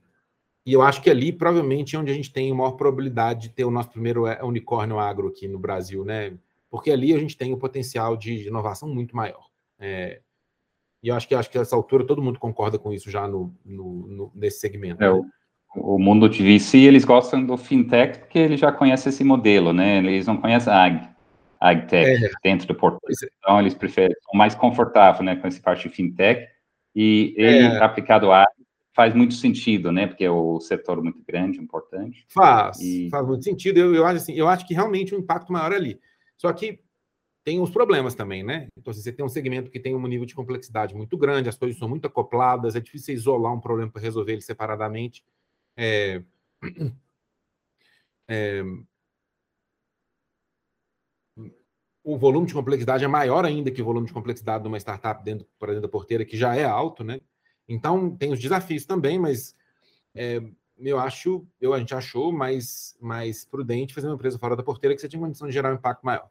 e, eu acho que ali provavelmente é onde a gente tem a maior probabilidade de ter o nosso primeiro é, unicórnio agro aqui no Brasil, né? Porque ali a gente tem o um potencial de inovação muito maior. É, e eu acho que acho que essa altura todo mundo concorda com isso já no, no, no nesse segmento. É, né? O, mundo de VC, eles gostam do fintech porque eles já conhecem esse modelo, né? Eles não conhecem a ag, agtech é. dentro do portfólio. É. Então, eles preferem, são mais confortáveis né, com essa parte de fintech. E ele, é. aplicado a faz muito sentido, né? Porque é o setor muito grande, importante. Faz, e... faz muito sentido. Eu, eu, acho assim, eu acho que realmente o impacto maior ali. Só que tem os problemas também, né? Então, se você tem um segmento que tem um nível de complexidade muito grande, as coisas são muito acopladas, é difícil isolar um problema para resolver ele separadamente. É, é, o volume de complexidade é maior ainda que o volume de complexidade de uma startup dentro, para dentro da porteira, que já é alto, né? Então, tem os desafios também, mas é, eu acho, eu, a gente achou mais, mais prudente fazer uma empresa fora da porteira que você tinha condição de gerar um impacto maior.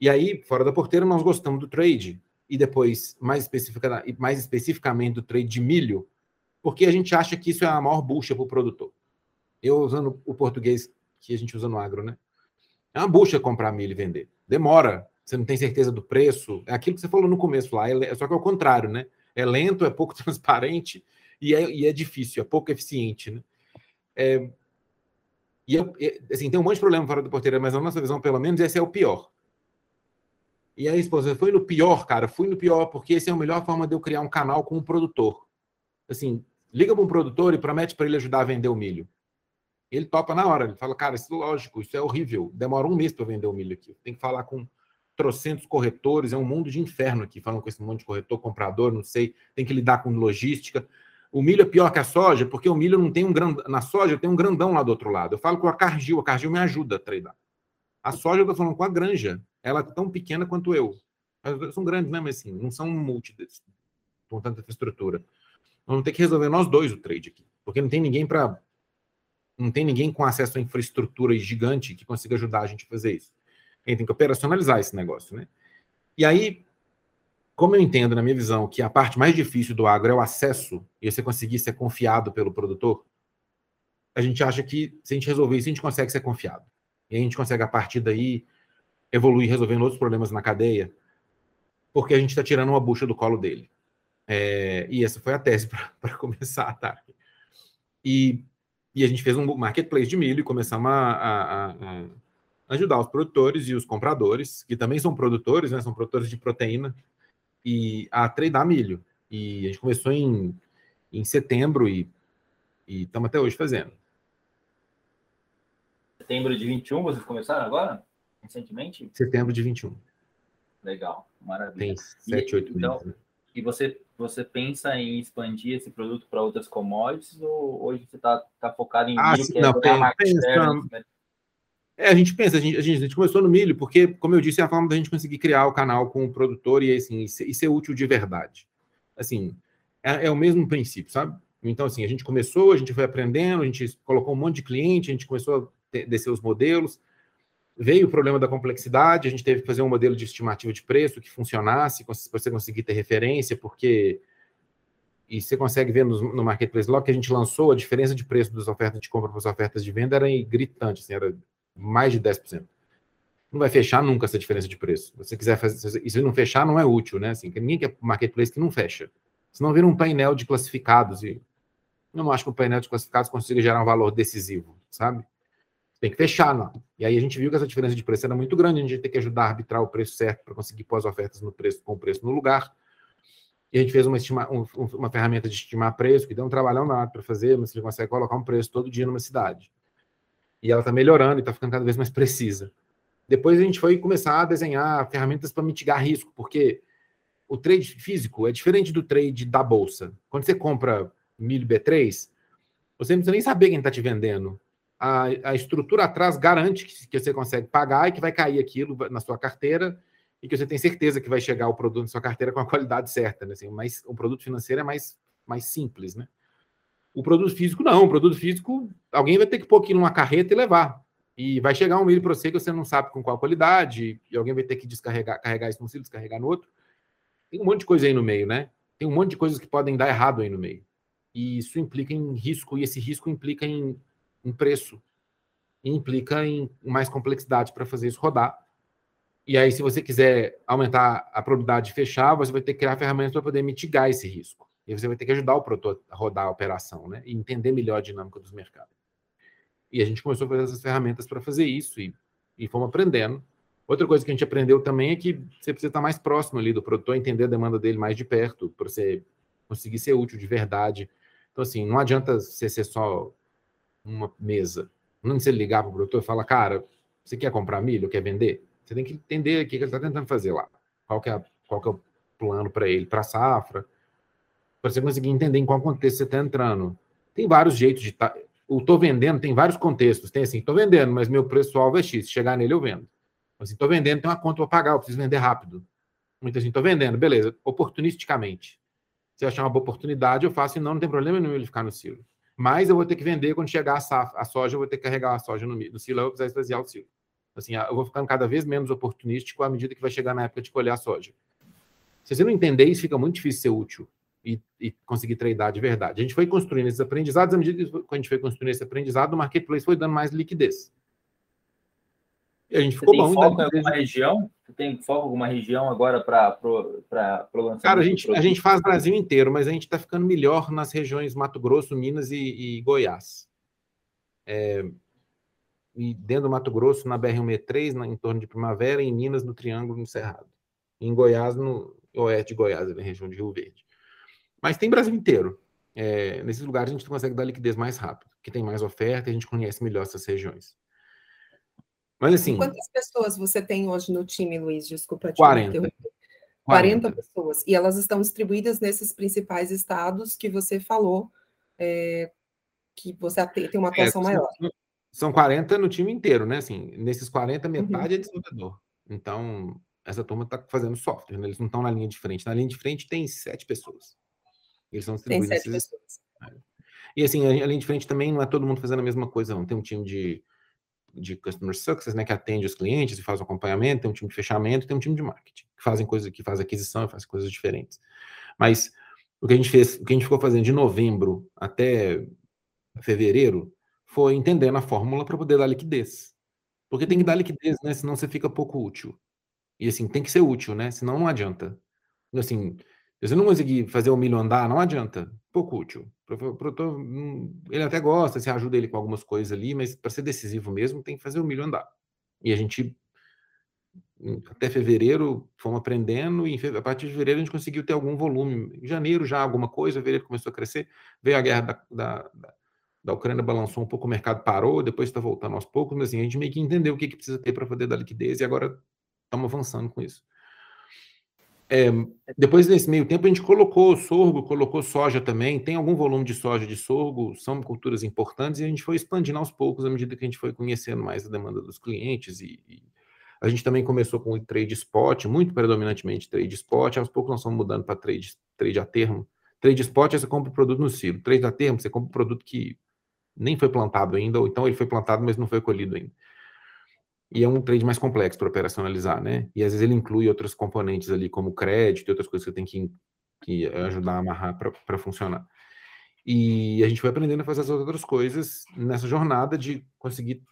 E aí, fora da porteira, nós gostamos do trade, e depois, mais, especifica, mais especificamente, do trade de milho, porque a gente acha que isso é a maior bucha para o produtor. Eu usando o português que a gente usa no agro, né? É uma bucha comprar milho e vender. Demora, você não tem certeza do preço. É aquilo que você falou no começo lá, é, só que é o contrário, né? É lento, é pouco transparente e é, e é difícil, é pouco eficiente, né? É, e assim, tem um monte de problema fora da porteira, mas na nossa visão, pelo menos, esse é o pior. E aí, esposa, foi no pior, cara, fui no pior, porque essa é a melhor forma de eu criar um canal com um produtor. Assim, liga para um produtor e promete para ele ajudar a vender o milho. Ele topa na hora, ele fala, cara, isso é lógico, isso é horrível, demora um mês para vender o milho aqui. Tem que falar com trocentos corretores, é um mundo de inferno aqui, falando com esse monte de corretor, comprador, não sei, tem que lidar com logística. O milho é pior que a soja, porque o milho não tem um grande. Na soja tem um grandão lá do outro lado. Eu falo com a Cargill, a Cargill me ajuda a treinar. A soja eu estou falando com a granja, ela é tão pequena quanto eu. São grandes, né? Mas assim, não são multi com tanta infraestrutura. Vamos ter que resolver nós dois o trade aqui, porque não tem ninguém para não tem ninguém com acesso à infraestrutura gigante que consiga ajudar a gente a fazer isso. A gente tem que operacionalizar esse negócio, né? E aí, como eu entendo, na minha visão, que a parte mais difícil do agro é o acesso e você conseguir ser confiado pelo produtor, a gente acha que se a gente resolver isso, a gente consegue ser confiado. E a gente consegue, a partir daí, evoluir resolvendo outros problemas na cadeia, porque a gente está tirando uma bucha do colo dele. É, e essa foi a tese para começar, tá? E, e a gente fez um marketplace de milho e começamos a, a, a, ajudar os produtores e os compradores, que também são produtores, né? São produtores de proteína, e a treinar milho. E a gente começou em, em setembro e estamos até hoje fazendo. Setembro de 21, vocês começaram agora? recentemente? Setembro de 21. Legal, maravilha. Tem 7, 8 então, meses. Né? E você, você pensa em expandir esse produto para outras commodities ou hoje você está tá focado em ah, milho, sim, é não, é pensa, né? É, a gente pensa, a gente, a gente, a, gente, começou no milho, porque, como eu disse, é a forma da gente conseguir criar o canal com o produtor e, assim, e ser, e ser útil de verdade. Assim, é, é, o mesmo princípio, sabe? Então, assim, a gente começou, a gente foi aprendendo, a gente colocou um monte de cliente, a gente começou a descer os modelos, Veio o problema da complexidade, a gente teve que fazer um modelo de estimativa de preço que funcionasse, para você conseguir ter referência, porque. E você consegue ver no, Marketplace, logo que a gente lançou, a diferença de preço das ofertas de compra para as ofertas de venda era gritante, assim, era mais de 10%. Não vai fechar nunca essa diferença de preço. Se você quiser fazer, e se não fechar, não é útil, né? Assim, ninguém quer marketplace que não fecha. Senão vira um painel de classificados e não acho que o painel de classificados consiga gerar um valor decisivo, sabe? Tem que fechar, não. E aí a gente viu que essa diferença de preço era muito grande, a gente tem que ajudar a arbitrar o preço certo para conseguir pôr as ofertas no preço, com o preço no lugar. E a gente fez uma, estima, um, uma ferramenta de estimar preço, que deu um trabalhão nada para fazer, mas você consegue colocar um preço todo dia numa cidade. E ela está melhorando e está ficando cada vez mais precisa. Depois a gente foi começar a desenhar ferramentas para mitigar risco, porque o trade físico é diferente do trade da bolsa. Quando você compra milho B3, você não precisa nem saber quem está te vendendo. A, a estrutura atrás garante que, que, você consegue pagar e que vai cair aquilo na sua carteira e que você tem certeza que vai chegar o produto na sua carteira com a qualidade certa. Né? Assim, mas o produto financeiro é mais, mais simples. Né? O produto físico, não. O produto físico, alguém vai ter que pôr aqui numa carreta e levar. E vai chegar um milho para você que você não sabe com qual qualidade, e alguém vai ter que descarregar, carregar isso num silo, descarregar no outro. Tem um monte de coisa aí no meio, né? Tem um monte de coisas que podem dar errado aí no meio. E isso implica em risco, e esse risco implica em, em preço, e implica em mais complexidade para fazer isso rodar. E aí, se você quiser aumentar a probabilidade de fechar, você vai ter que criar ferramentas para poder mitigar esse risco. E você vai ter que ajudar o produtor a rodar a operação, né? E entender melhor a dinâmica dos mercados. E a gente começou a fazer essas ferramentas para fazer isso e, e fomos aprendendo. Outra coisa que a gente aprendeu também é que você precisa estar mais próximo ali do produtor, entender a demanda dele mais de perto, para você conseguir ser útil de verdade. Então, assim, não adianta você ser só uma mesa. Não você ligar para o produtor e falar, cara, você quer comprar milho, quer vender? Você tem que entender o que ele está tentando fazer lá. Qual que é, qual que é o plano para ele, para a safra, para você conseguir entender em qual contexto você está entrando. Tem vários jeitos de estar. Tá o tô vendendo tem vários contextos. Tem assim, tô vendendo, mas meu preço-alvo é X. Se chegar nele, eu vendo. Assim, tô vendendo, tem uma conta para pagar, eu preciso vender rápido. Muito assim, tô vendendo, beleza, oportunisticamente. Se achar uma boa oportunidade, eu faço e não, não tem problema nenhum ele ficar no silo. Mas eu vou ter que vender quando chegar a, safra, a soja, eu vou ter que carregar a soja no, no silo, eu vou precisar esvaziar o silo. Assim, eu vou ficando cada vez menos oportunístico à medida que vai chegar na época de colher a soja. Se você não entender isso, fica muito difícil ser útil e, e, conseguir treinar de verdade. A gente foi construindo esses aprendizados, à medida que a gente foi construindo esse aprendizado, o marketplace foi dando mais liquidez. E a gente ficou Você tem bom. Foco em alguma região? Você tem foco alguma região agora para o lançamento? Cara, a gente, a gente faz Brasil inteiro, mas a gente está ficando melhor nas regiões Mato Grosso, Minas e, e Goiás. É, e dentro do Mato Grosso, na BR-163, na, em torno de Primavera, em Minas, no Triângulo no Cerrado. Em Goiás, no oeste de Goiás, na região de Rio Verde. Mas tem Brasil inteiro. É, nesses lugares a gente consegue dar liquidez mais rápido, que tem mais oferta e a gente conhece melhor essas regiões. Mas assim. Quantas pessoas você tem hoje no time, Luiz? Desculpa te 40. 40. 40 pessoas. E elas estão distribuídas nesses principais estados que você falou, é, que você tem uma é, atuação é, maior. São 40 no time inteiro, né? Assim, nesses 40, metade uhum. é desenvolvedor. Então, essa turma está fazendo software, né? eles não estão na linha de frente. Na linha de frente tem sete pessoas. Eles são distribuídos. Tem sete esses... pessoas. É. E assim, a linha de frente também não é todo mundo fazendo a mesma coisa, não. Tem um time de, de Customer Success, né, que atende os clientes e faz o acompanhamento, tem um time de fechamento, tem um time de marketing, que fazem coisas, que faz aquisição e faz coisas diferentes. Mas o que a gente fez, o que a gente ficou fazendo de novembro até fevereiro foi entendendo a fórmula para poder dar liquidez. Porque tem que dar liquidez, né? Senão você fica pouco útil. E assim, tem que ser útil, né? Senão não adianta. Assim, se você não conseguir fazer o milho andar, não adianta. Pouco útil. Produtor, hum, ele até gosta, você ajuda ele com algumas coisas ali, mas para ser decisivo mesmo, tem que fazer o milho andar. E a gente, até fevereiro, fomos aprendendo, e a partir de fevereiro a gente conseguiu ter algum volume. Em janeiro já alguma coisa, fevereiro começou a crescer, veio a guerra da, da, da, da Ucrânia, balançou um pouco, o mercado parou, depois está voltando aos poucos, mas assim, a gente meio que entendeu o que, que precisa ter para poder dar liquidez, e agora estamos avançando com isso. É, depois desse meio tempo a gente colocou sorgo, colocou soja também, tem algum volume de soja de sorgo, são culturas importantes e a gente foi expandindo aos poucos à medida que a gente foi conhecendo mais a demanda dos clientes e, e a gente também começou com o trade spot, muito predominantemente trade spot, aos poucos nós estamos mudando para trade, trade a termo. Trade spot é você compra o produto no silo, trade a termo você compra o produto que nem foi plantado ainda, ou então ele foi plantado, mas não foi colhido ainda e é um trade mais complexo para operacionalizar, né? E às vezes ele inclui outros componentes ali, como crédito e outras coisas que tem que, que ajudar a amarrar para funcionar. E a gente foi aprendendo a fazer essas outras coisas nessa jornada de conseguir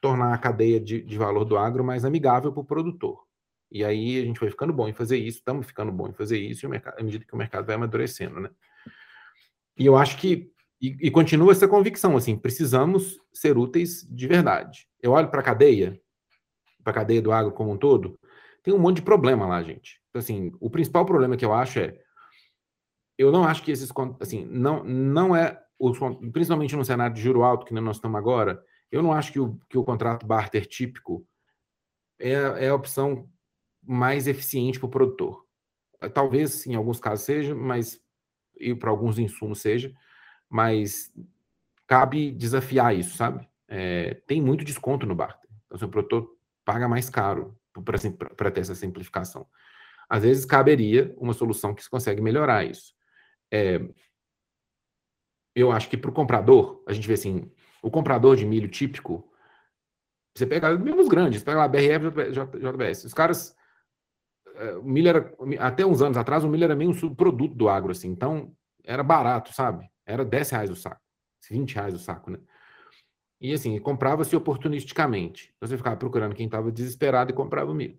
tornar a cadeia de, de valor do agro mais amigável para o produtor. E aí a gente foi ficando bom em fazer isso, estamos ficando bom em fazer isso, e mercado, à medida que o mercado vai amadurecendo, né? E eu acho que, e, e continua essa convicção, assim, precisamos ser úteis de verdade. Eu olho para a cadeia, para a cadeia do agro como um todo, tem um monte de problema lá, gente. Então, assim, o principal problema que eu acho é, eu não acho que esses, assim, não, não é, principalmente no cenário de juro alto que nós estamos agora, eu não acho que o, que o contrato barter típico é, é a opção mais eficiente para o produtor. Talvez em alguns casos seja, mas e para alguns insumos seja, mas cabe desafiar isso, sabe? É, tem muito desconto no barter. Então, se o produtor paga mais caro para ter essa simplificação. Às vezes caberia uma solução que se consegue melhorar isso. É, eu acho que para o comprador, a gente vê assim, o comprador de milho típico, você pega mesmo os grandes, pega lá BRF, JBS, os caras é, o milho era, até uns anos atrás, o milho era meio um subproduto do agro, assim, então era barato, sabe? Era 10 reais o saco, 20 reais o saco, né? E assim, comprava-se oportunisticamente. Então você ficava procurando quem estava desesperado e comprava o milho.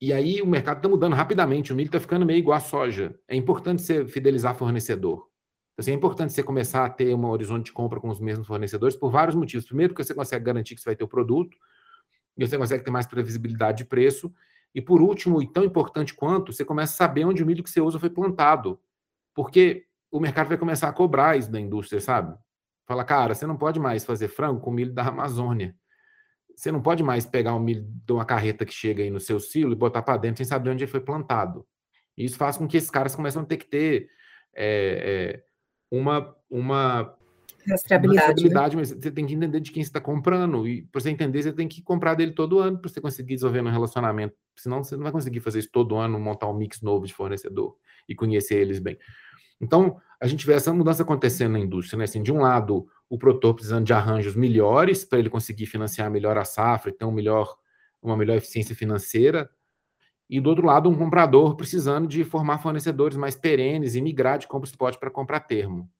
E aí o mercado está mudando rapidamente, o milho está ficando meio igual a soja. É importante você fidelizar fornecedor. Então, assim, é importante você começar a ter um horizonte de compra com os mesmos fornecedores por vários motivos. Primeiro, porque você consegue garantir que você vai ter o produto, e você consegue ter mais previsibilidade de preço, e por último, e tão importante quanto, você começa a saber onde o milho que você usa foi plantado. Porque o mercado vai começar a cobrar isso da indústria, sabe? Fala, cara, você não pode mais fazer frango com milho da Amazônia. Você não pode mais pegar o milho de uma carreta que chega aí no seu silo e botar para dentro sem saber onde ele foi plantado. Isso faz com que esses caras começam a ter que ter é, é, uma, uma Rastreabilidade. Né? mas você tem que entender de quem você está comprando. E para você entender, você tem que comprar dele todo ano para você conseguir desenvolver um relacionamento. Senão você não vai conseguir fazer isso todo ano, montar um mix novo de fornecedor e conhecer eles bem. Então, a gente vê essa mudança acontecendo na indústria, né? Assim, de um lado, o produtor precisando de arranjos melhores para ele conseguir financiar melhor a safra e ter um melhor, uma melhor eficiência financeira. E do outro lado, um comprador precisando de formar fornecedores mais perenes e migrar de compra spot para comprar termo.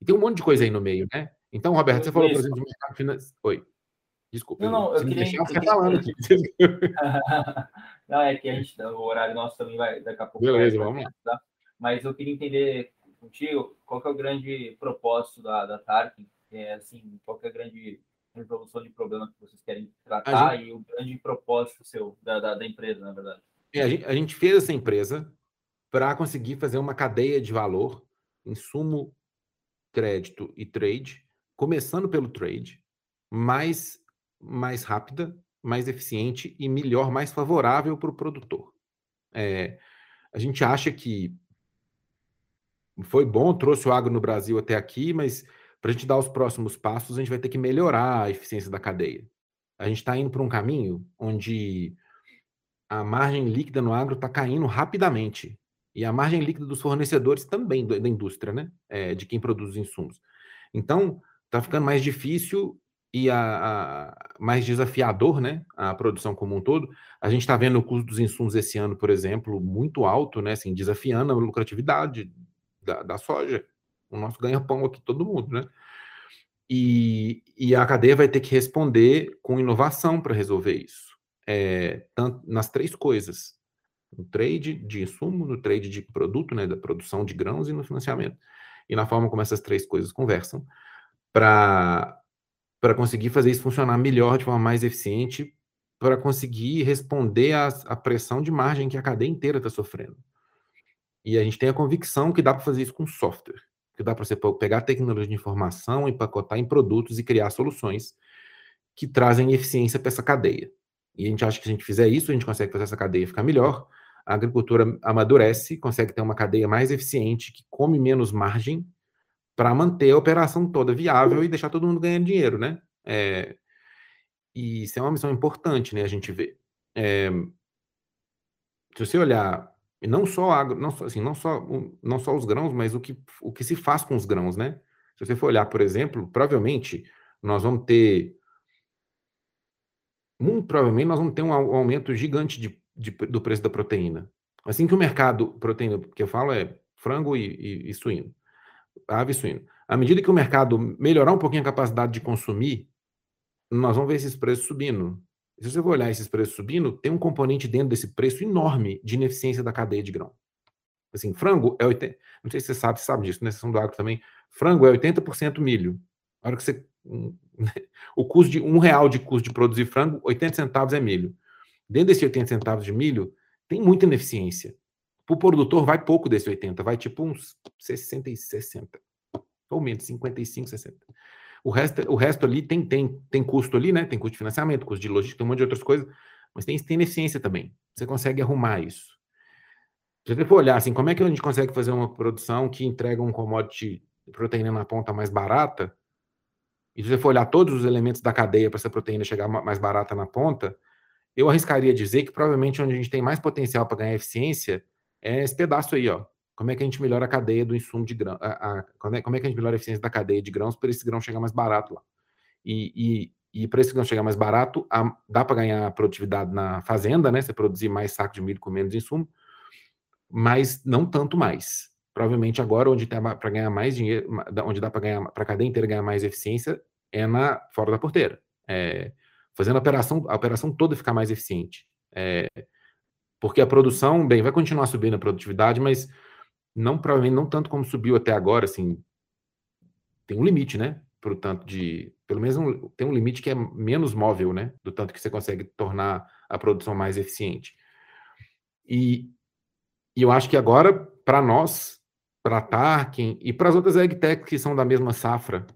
E tem um monte de coisa aí no meio, né? Então, Roberto, você falou, por exemplo, de mercado financeiro. Oi. Desculpa. Não, não, eu queria. Deixar, eu falando aqui. não, é que a gente, o horário nosso também vai daqui a pouco. Beleza, vai, vamos lá. Tá? Mas eu queria entender contigo qual que é o grande propósito da, da Tarkin, é, assim, qual que é a grande resolução de problema que vocês querem tratar gente... e o grande propósito seu, da, da, da empresa, na verdade. É, a, gente, a gente fez essa empresa para conseguir fazer uma cadeia de valor, insumo crédito e trade, começando pelo trade, mais, mais rápida, mais eficiente e melhor, mais favorável para o produtor. É, a gente acha que foi bom, trouxe o agro no Brasil até aqui, mas para a gente dar os próximos passos, a gente vai ter que melhorar a eficiência da cadeia. A gente está indo para um caminho onde a margem líquida no agro está caindo rapidamente. E a margem líquida dos fornecedores também, da indústria, né? É, de quem produz os insumos. Então, está ficando mais difícil e a, a, mais desafiador, né? A produção como um todo. A gente está vendo o custo dos insumos esse ano, por exemplo, muito alto, né? Assim, desafiando a lucratividade da, da soja. O nosso ganha-pão aqui, todo mundo, né? E, e, a cadeia vai ter que responder com inovação para resolver isso. É, tanto, nas três coisas no trade de insumo, no trade de produto, né, da produção de grãos e no financiamento. E na forma como essas três coisas conversam para para conseguir fazer isso funcionar melhor, de forma mais eficiente, para conseguir responder à pressão de margem que a cadeia inteira está sofrendo. E a gente tem a convicção que dá para fazer isso com software, que dá para você pegar tecnologia de informação, empacotar em produtos e criar soluções que trazem eficiência para essa cadeia. E a gente acha que se a gente fizer isso, a gente consegue fazer essa cadeia ficar melhor, a agricultura amadurece, consegue ter uma cadeia mais eficiente, que come menos margem, para manter a operação toda viável e deixar todo mundo ganhando dinheiro, né? É, e isso é uma missão importante, né? A gente vê. É, se você olhar, não só agro, não só, assim, não só, não só os grãos, mas o que, o que se faz com os grãos, né? Se você for olhar, por exemplo, provavelmente nós vamos ter muito provavelmente nós vamos ter um aumento gigante de de, do preço da proteína. Assim que o mercado, proteína que eu falo é frango e, e, e suíno, ave e suíno. À medida que o mercado melhorar um pouquinho a capacidade de consumir, nós vamos ver esses preços subindo. Se você olhar esses preços subindo, tem um componente dentro desse preço enorme de ineficiência da cadeia de grão. Assim, frango é 80%, não sei se você sabe, sabe disso, né? Sessão do agro também. Frango é 80% milho. A hora que você. O custo de um real de custo de produzir frango, 80 centavos é milho. Dentro desse 80 centavos de milho, tem muita ineficiência. Para o produtor, vai pouco desse 80, vai tipo uns 60 e 60. Ou menos, 55, 60. O resto, o resto ali tem, tem, tem custo ali, né? Tem custo de financiamento, custo de logística, tem um monte de outras coisas, mas tem, tem ineficiência também. Você consegue arrumar isso. Se você for olhar assim, como é que a gente consegue fazer uma produção que entrega um commodity proteína na ponta mais barata, e se você for olhar todos os elementos da cadeia para essa proteína chegar mais barata na ponta, eu arriscaria dizer que provavelmente onde a gente tem mais potencial para ganhar eficiência é esse pedaço aí, ó. Como é que a gente melhora a cadeia do insumo de grão? A, a, como, é, como, é, que a gente melhora a eficiência da cadeia de grãos para esse grão chegar mais barato lá? E, e, e para esse grão chegar mais barato, a, dá para ganhar produtividade na fazenda, né? Você produzir mais saco de milho com menos insumo, mas não tanto mais. Provavelmente agora, onde dá para ganhar mais dinheiro, onde dá para ganhar para a cadeia inteira ganhar mais eficiência, é na fora da porteira. É, fazendo a operação, a operação toda ficar mais eficiente. É, porque a produção, bem, vai continuar subindo a produtividade, mas não provavelmente não tanto como subiu até agora, assim, tem um limite, né? Pro tanto de, pelo menos um, tem um limite que é menos móvel, né? Do tanto que você consegue tornar a produção mais eficiente. E, e eu acho que agora, para nós, para a Tarkin e para as outras AgTech que são da mesma safra,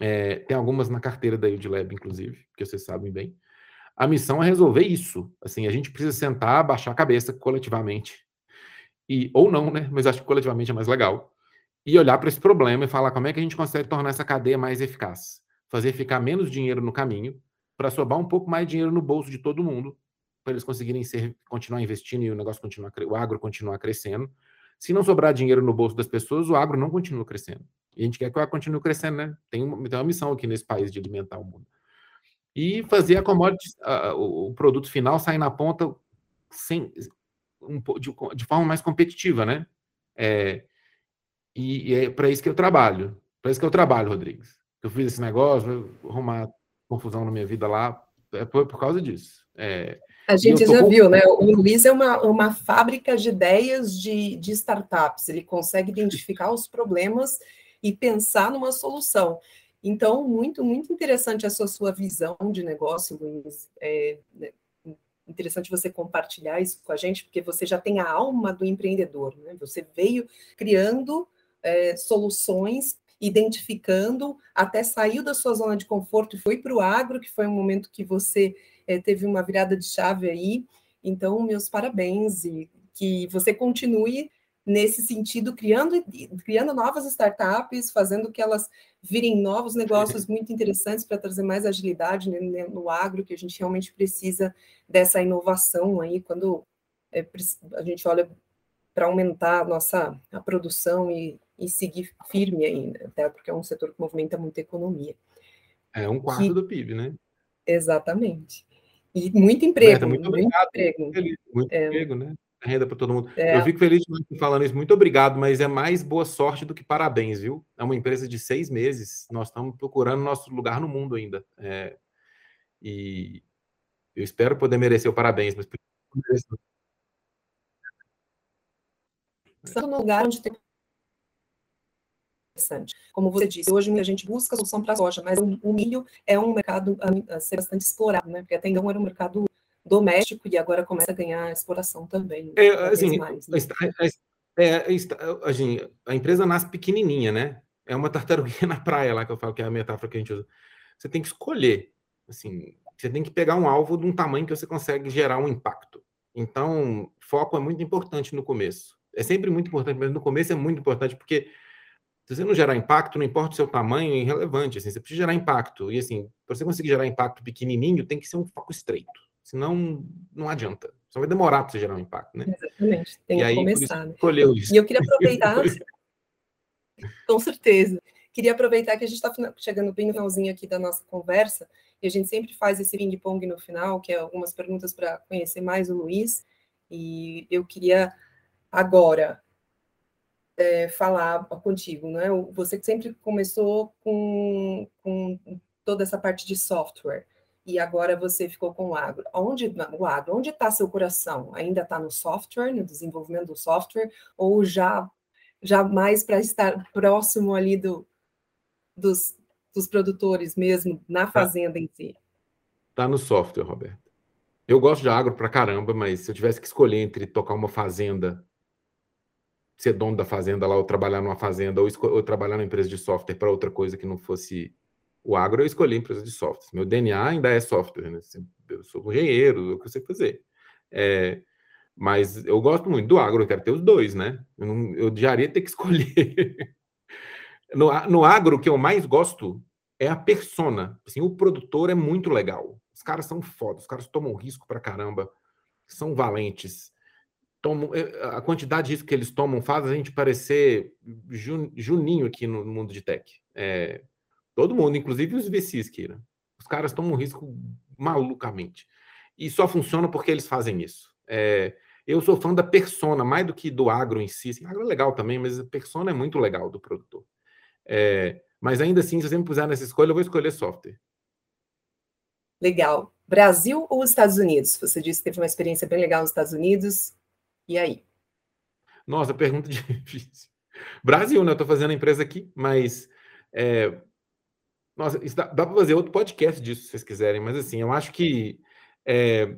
é, tem algumas na carteira da Udilab, inclusive, que vocês sabem bem. A missão é resolver isso. Assim, a gente precisa sentar, baixar a cabeça coletivamente. E, ou não, né? Mas acho que coletivamente é mais legal. E olhar para esse problema e falar como é que a gente consegue tornar essa cadeia mais eficaz. Fazer ficar menos dinheiro no caminho, para sobrar um pouco mais dinheiro no bolso de todo mundo, para eles conseguirem ser, continuar investindo e o negócio continuar, o agro continuar crescendo se não sobrar dinheiro no bolso das pessoas, o agro não continua crescendo. E a gente quer que o agro continue crescendo, né? Tem uma, tem uma missão aqui nesse país de alimentar o mundo. E fazer a commodity, o, produto final sair na ponta sem, um, de, de, forma mais competitiva, né? É, e, e, é para isso que eu trabalho. Para isso que eu trabalho, Rodrigues. Eu fiz esse negócio, arrumar confusão na minha vida lá, é por, por causa disso. É, a gente já viu, né? O Luiz é uma, uma fábrica de ideias de, de startups. Ele consegue identificar os problemas e pensar numa solução. Então, muito, muito interessante essa sua visão de negócio, Luiz. É, né, interessante você compartilhar isso com a gente, porque você já tem a alma do empreendedor, né? Você veio criando é, soluções, identificando, até saiu da sua zona de conforto e foi para o agro, que foi um momento que você é, teve uma virada de chave aí. Então, meus parabéns e que você continue nesse sentido, criando, criando novas startups, fazendo que elas virem novos negócios muito interessantes para trazer mais agilidade né, né, no agro, que a gente realmente precisa dessa inovação aí, quando é, a gente olha para aumentar a nossa a produção e, e seguir firme ainda, né, até porque é um setor que movimenta muita economia. É um quarto que, do PIB, né? Exatamente. E muito emprego. muito, muito emprego. Feliz, muito é. emprego, né? Renda para todo mundo. É. Eu fico feliz de falando isso. Muito obrigado, mas é mais boa sorte do que parabéns, viu? É uma empresa de seis meses. Nós estamos procurando nosso lugar no mundo ainda. É, e eu espero poder merecer o parabéns, mas Estamos lugar onde tem interessante. Como você disse, hoje a gente busca solução para a soja, mas o, milho é um mercado a, ser bastante explorado, né? Porque até então era um mercado doméstico e agora começa a ganhar exploração também. É, assim, mais, né? é, assim, a empresa nasce pequenininha, né? É uma tartaruguinha na praia lá que eu falo que é a metáfora que a gente usa. Você tem que escolher, assim, você tem que pegar um alvo de um tamanho que você consegue gerar um impacto. Então, foco é muito importante no começo. É sempre muito importante, mas no começo é muito importante porque se você não gerar impacto, não importa o seu tamanho, é irrelevante. Assim, você precisa gerar impacto. E assim, para você conseguir gerar impacto pequenininho, tem que ser um foco estreito. Senão, não adianta. Só vai demorar para você gerar um impacto, né? Exatamente. Tem e que aí, começar. Né? Escolheu isso. E eu queria aproveitar. com certeza. Queria aproveitar que a gente está chegando bem no finalzinho aqui da nossa conversa, e a gente sempre faz esse ping-pong no final, que é algumas perguntas para conhecer mais o Luiz. E eu queria agora é, falar contigo, né? Você sempre começou com, com toda essa parte de software. E agora você ficou com o agro. Onde o agro? Onde está seu coração? Ainda está no software, no desenvolvimento do software, ou já já mais para estar próximo ali do, dos, dos produtores mesmo na tá. fazenda em si? Está no software, Roberto. Eu gosto de agro para caramba, mas se eu tivesse que escolher entre tocar uma fazenda, ser dono da fazenda lá, ou trabalhar numa fazenda, ou, ou trabalhar numa empresa de software para outra coisa que não fosse o agro, eu escolhi empresa de software. Meu DNA ainda é software, né? Eu sou engenheiro, é o que eu sei fazer. É, mas eu gosto muito do agro, eu quero ter os dois, né? Eu, não, eu ter que escolher. no, no agro, o que eu mais gosto é a persona. Assim, o produtor é muito legal. Os caras são foda, os caras tomam risco pra caramba, são valentes. Tomam, eh, a quantidade de risco que eles tomam faz a gente parecer juninho aqui no mundo de tech. É, todo mundo, inclusive os VCs, Kira. Os caras tomam risco malucamente. E só funciona porque eles fazem isso. É, eu sou fã da persona, mais do que do agro em si. Assim, agro é legal também, mas a persona é muito legal do produtor. É, mas ainda assim, se você me puser nessa escolha, eu vou escolher software. Legal. Brasil ou Estados Unidos? Você disse que teve uma experiência bem legal nos Estados Unidos. E aí? Nossa, pergunta difícil. Brasil, né? Eu estou fazendo a empresa aqui, mas. É... Nossa, dá, dá para fazer outro podcast disso, se vocês quiserem, mas assim, eu acho que é...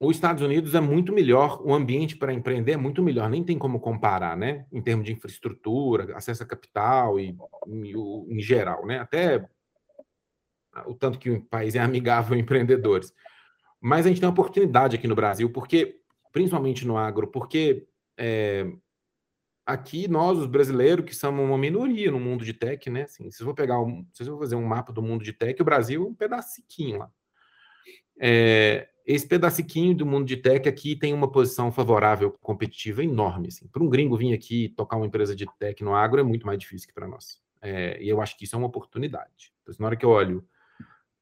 os Estados Unidos é muito melhor, o ambiente para empreender é muito melhor, nem tem como comparar, né? Em termos de infraestrutura, acesso a capital e, e em geral, né? Até o tanto que o país é amigável a empreendedores. Mas a gente tem uma oportunidade aqui no Brasil, porque, principalmente no agro, porque é, aqui nós, os brasileiros, que somos uma minoria no mundo de tech, né? Assim, eu vou pegar, um, se fazer um mapa do mundo de tech, o Brasil é um pedacinho lá. É, esse pedacinho do mundo de tech aqui tem uma posição favorável, competitiva enorme. Assim. Para um gringo vir aqui tocar uma empresa de tech no agro é muito mais difícil que para nós. É, e eu acho que isso é uma oportunidade. Então, na hora que eu olho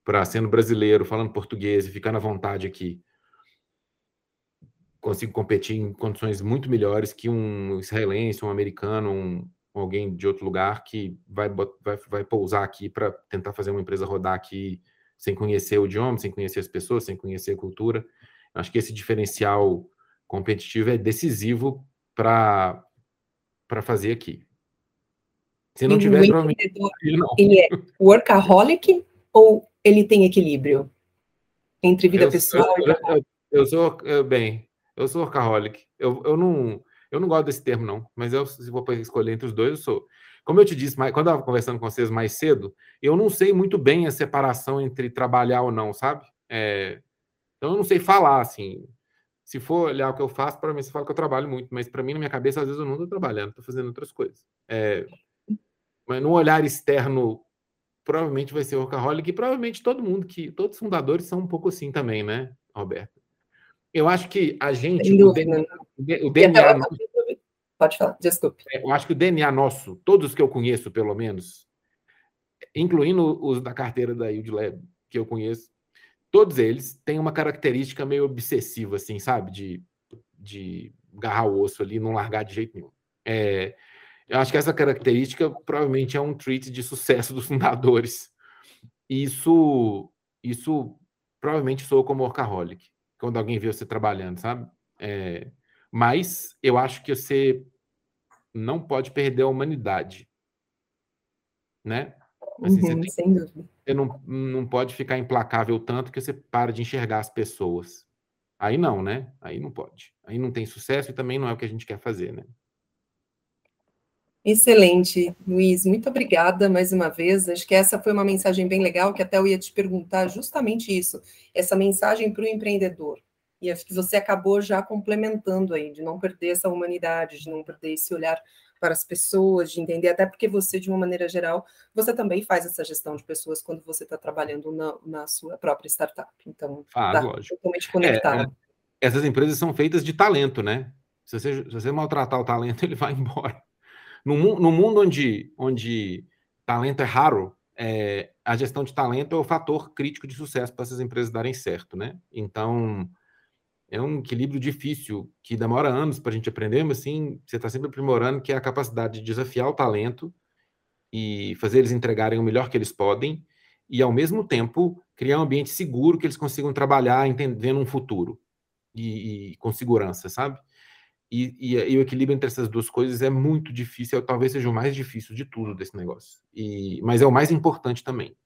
para sendo brasileiro, falando português e ficando à vontade aqui, consigo competir em condições muito melhores que um israelense, um americano, um, alguém de outro lugar que vai, vai, vai pousar aqui para tentar fazer uma empresa rodar aqui sem conhecer o idioma, sem conhecer as pessoas, sem conhecer a cultura. Acho que esse diferencial competitivo é decisivo para fazer aqui. Se não tiver, provavelmente. Ele é workaholic ou ele tem equilíbrio entre vida eu, pessoal eu, e eu, eu sou bem, eu sou workaholic. Eu, eu não eu não gosto desse termo não, mas eu se vou escolher entre os dois, eu sou. Como eu te disse, quando eu estava conversando com vocês mais cedo, eu não sei muito bem a separação entre trabalhar ou não, sabe? É, então eu não sei falar assim. Se for olhar o que eu faço, para mim você fala que eu trabalho muito, mas para mim na minha cabeça às vezes eu não estou trabalhando, estou fazendo outras coisas. É, mas no olhar externo provavelmente vai ser workaholic e provavelmente todo mundo que todos os fundadores são um pouco assim também, né, Roberto? Eu acho que a gente o DNA, o DNA nosso, pode falar, desculpe. É, eu acho que o DNA nosso, todos que eu conheço pelo menos, incluindo os da carteira da Lab que eu conheço, todos eles têm uma característica meio obsessiva assim, sabe, de de agarrar o osso ali, não largar de jeito nenhum. É, eu acho que essa característica provavelmente é um treat de sucesso dos fundadores. Isso, isso provavelmente sou como workaholic, quando alguém vê você trabalhando, sabe? É, mas eu acho que você não pode perder a humanidade, né? Assim, uhum, você, tem, você não, não pode ficar implacável tanto que você para de enxergar as pessoas. Aí não, né? Aí não pode. Aí não tem sucesso e também não é o que a gente quer fazer, né? Excelente, Luiz. Muito obrigada mais uma vez. Acho que essa foi uma mensagem bem legal, que até eu ia te perguntar justamente isso, essa mensagem para o empreendedor. E acho que você acabou já complementando aí, de não perder essa humanidade, de não perder esse olhar para as pessoas, de entender, até porque você, de uma maneira geral, você também faz essa gestão de pessoas quando você está trabalhando na, na, sua própria startup. Então, ah, lógico. totalmente conectado. É, é, essas empresas são feitas de talento, né? Se você, se você maltratar o talento, ele vai embora. No, no mundo onde, onde talento é raro, é, a gestão de talento é o fator crítico de sucesso para essas empresas darem certo, né? Então, é um equilíbrio difícil que demora anos para a gente aprender, mas sim, você está sempre aprimorando, que é a capacidade de desafiar o talento e fazer eles entregarem o melhor que eles podem e, ao mesmo tempo, criar um ambiente seguro que eles consigam trabalhar entendendo um futuro e, e com segurança, sabe? E, e, e, o equilíbrio entre essas duas coisas é muito difícil, talvez seja o mais difícil de tudo desse negócio. E, mas é o mais importante também.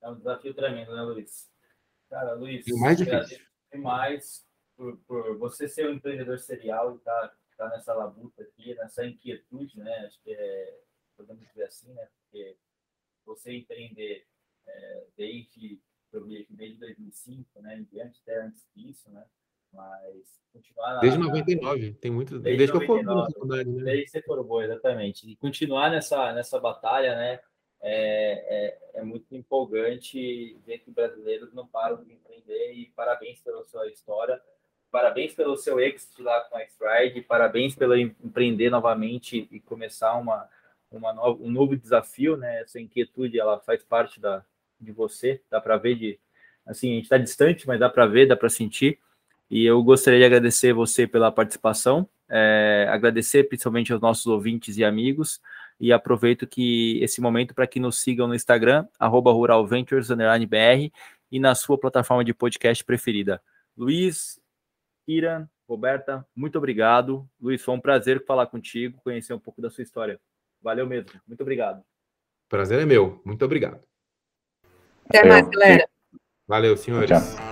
É um desafio tremendo, né, Luiz? Cara, Luiz, e o mais difícil. demais por, por você ser um empreendedor serial e estar tá, tá nessa labuta aqui, nessa inquietude, né? Acho que é, podemos dizer assim, né? Porque você empreender é, desde, eu vi aqui, desde 2005, né? Em diante, até antes disso, né? Mas continuar Desde 99, tem muito. Desde, desde que eu formei né? Desde que você formou, exatamente. E continuar nessa, nessa batalha, né? É, é, é, muito empolgante ver que brasileiros não param de empreender e parabéns pela sua história, parabéns pelo seu êxito lá com a Stride, parabéns pelo empreender novamente e começar uma, uma nova, um novo desafio, né? Essa inquietude, ela faz parte da, de você, dá para ver de, assim, a gente está distante, mas dá para ver, dá para sentir. E eu gostaria de agradecer você pela participação, é, agradecer principalmente aos nossos ouvintes e amigos, e aproveito que esse momento para que nos sigam no Instagram, arroba ruralventures_br, e na sua plataforma de podcast preferida. Luiz, Kira, Roberta, muito obrigado. Luiz, foi um prazer falar contigo, conhecer um pouco da sua história. Valeu mesmo, muito obrigado. Prazer é meu, muito obrigado. Até mais, galera. Valeu, senhores. Tchau.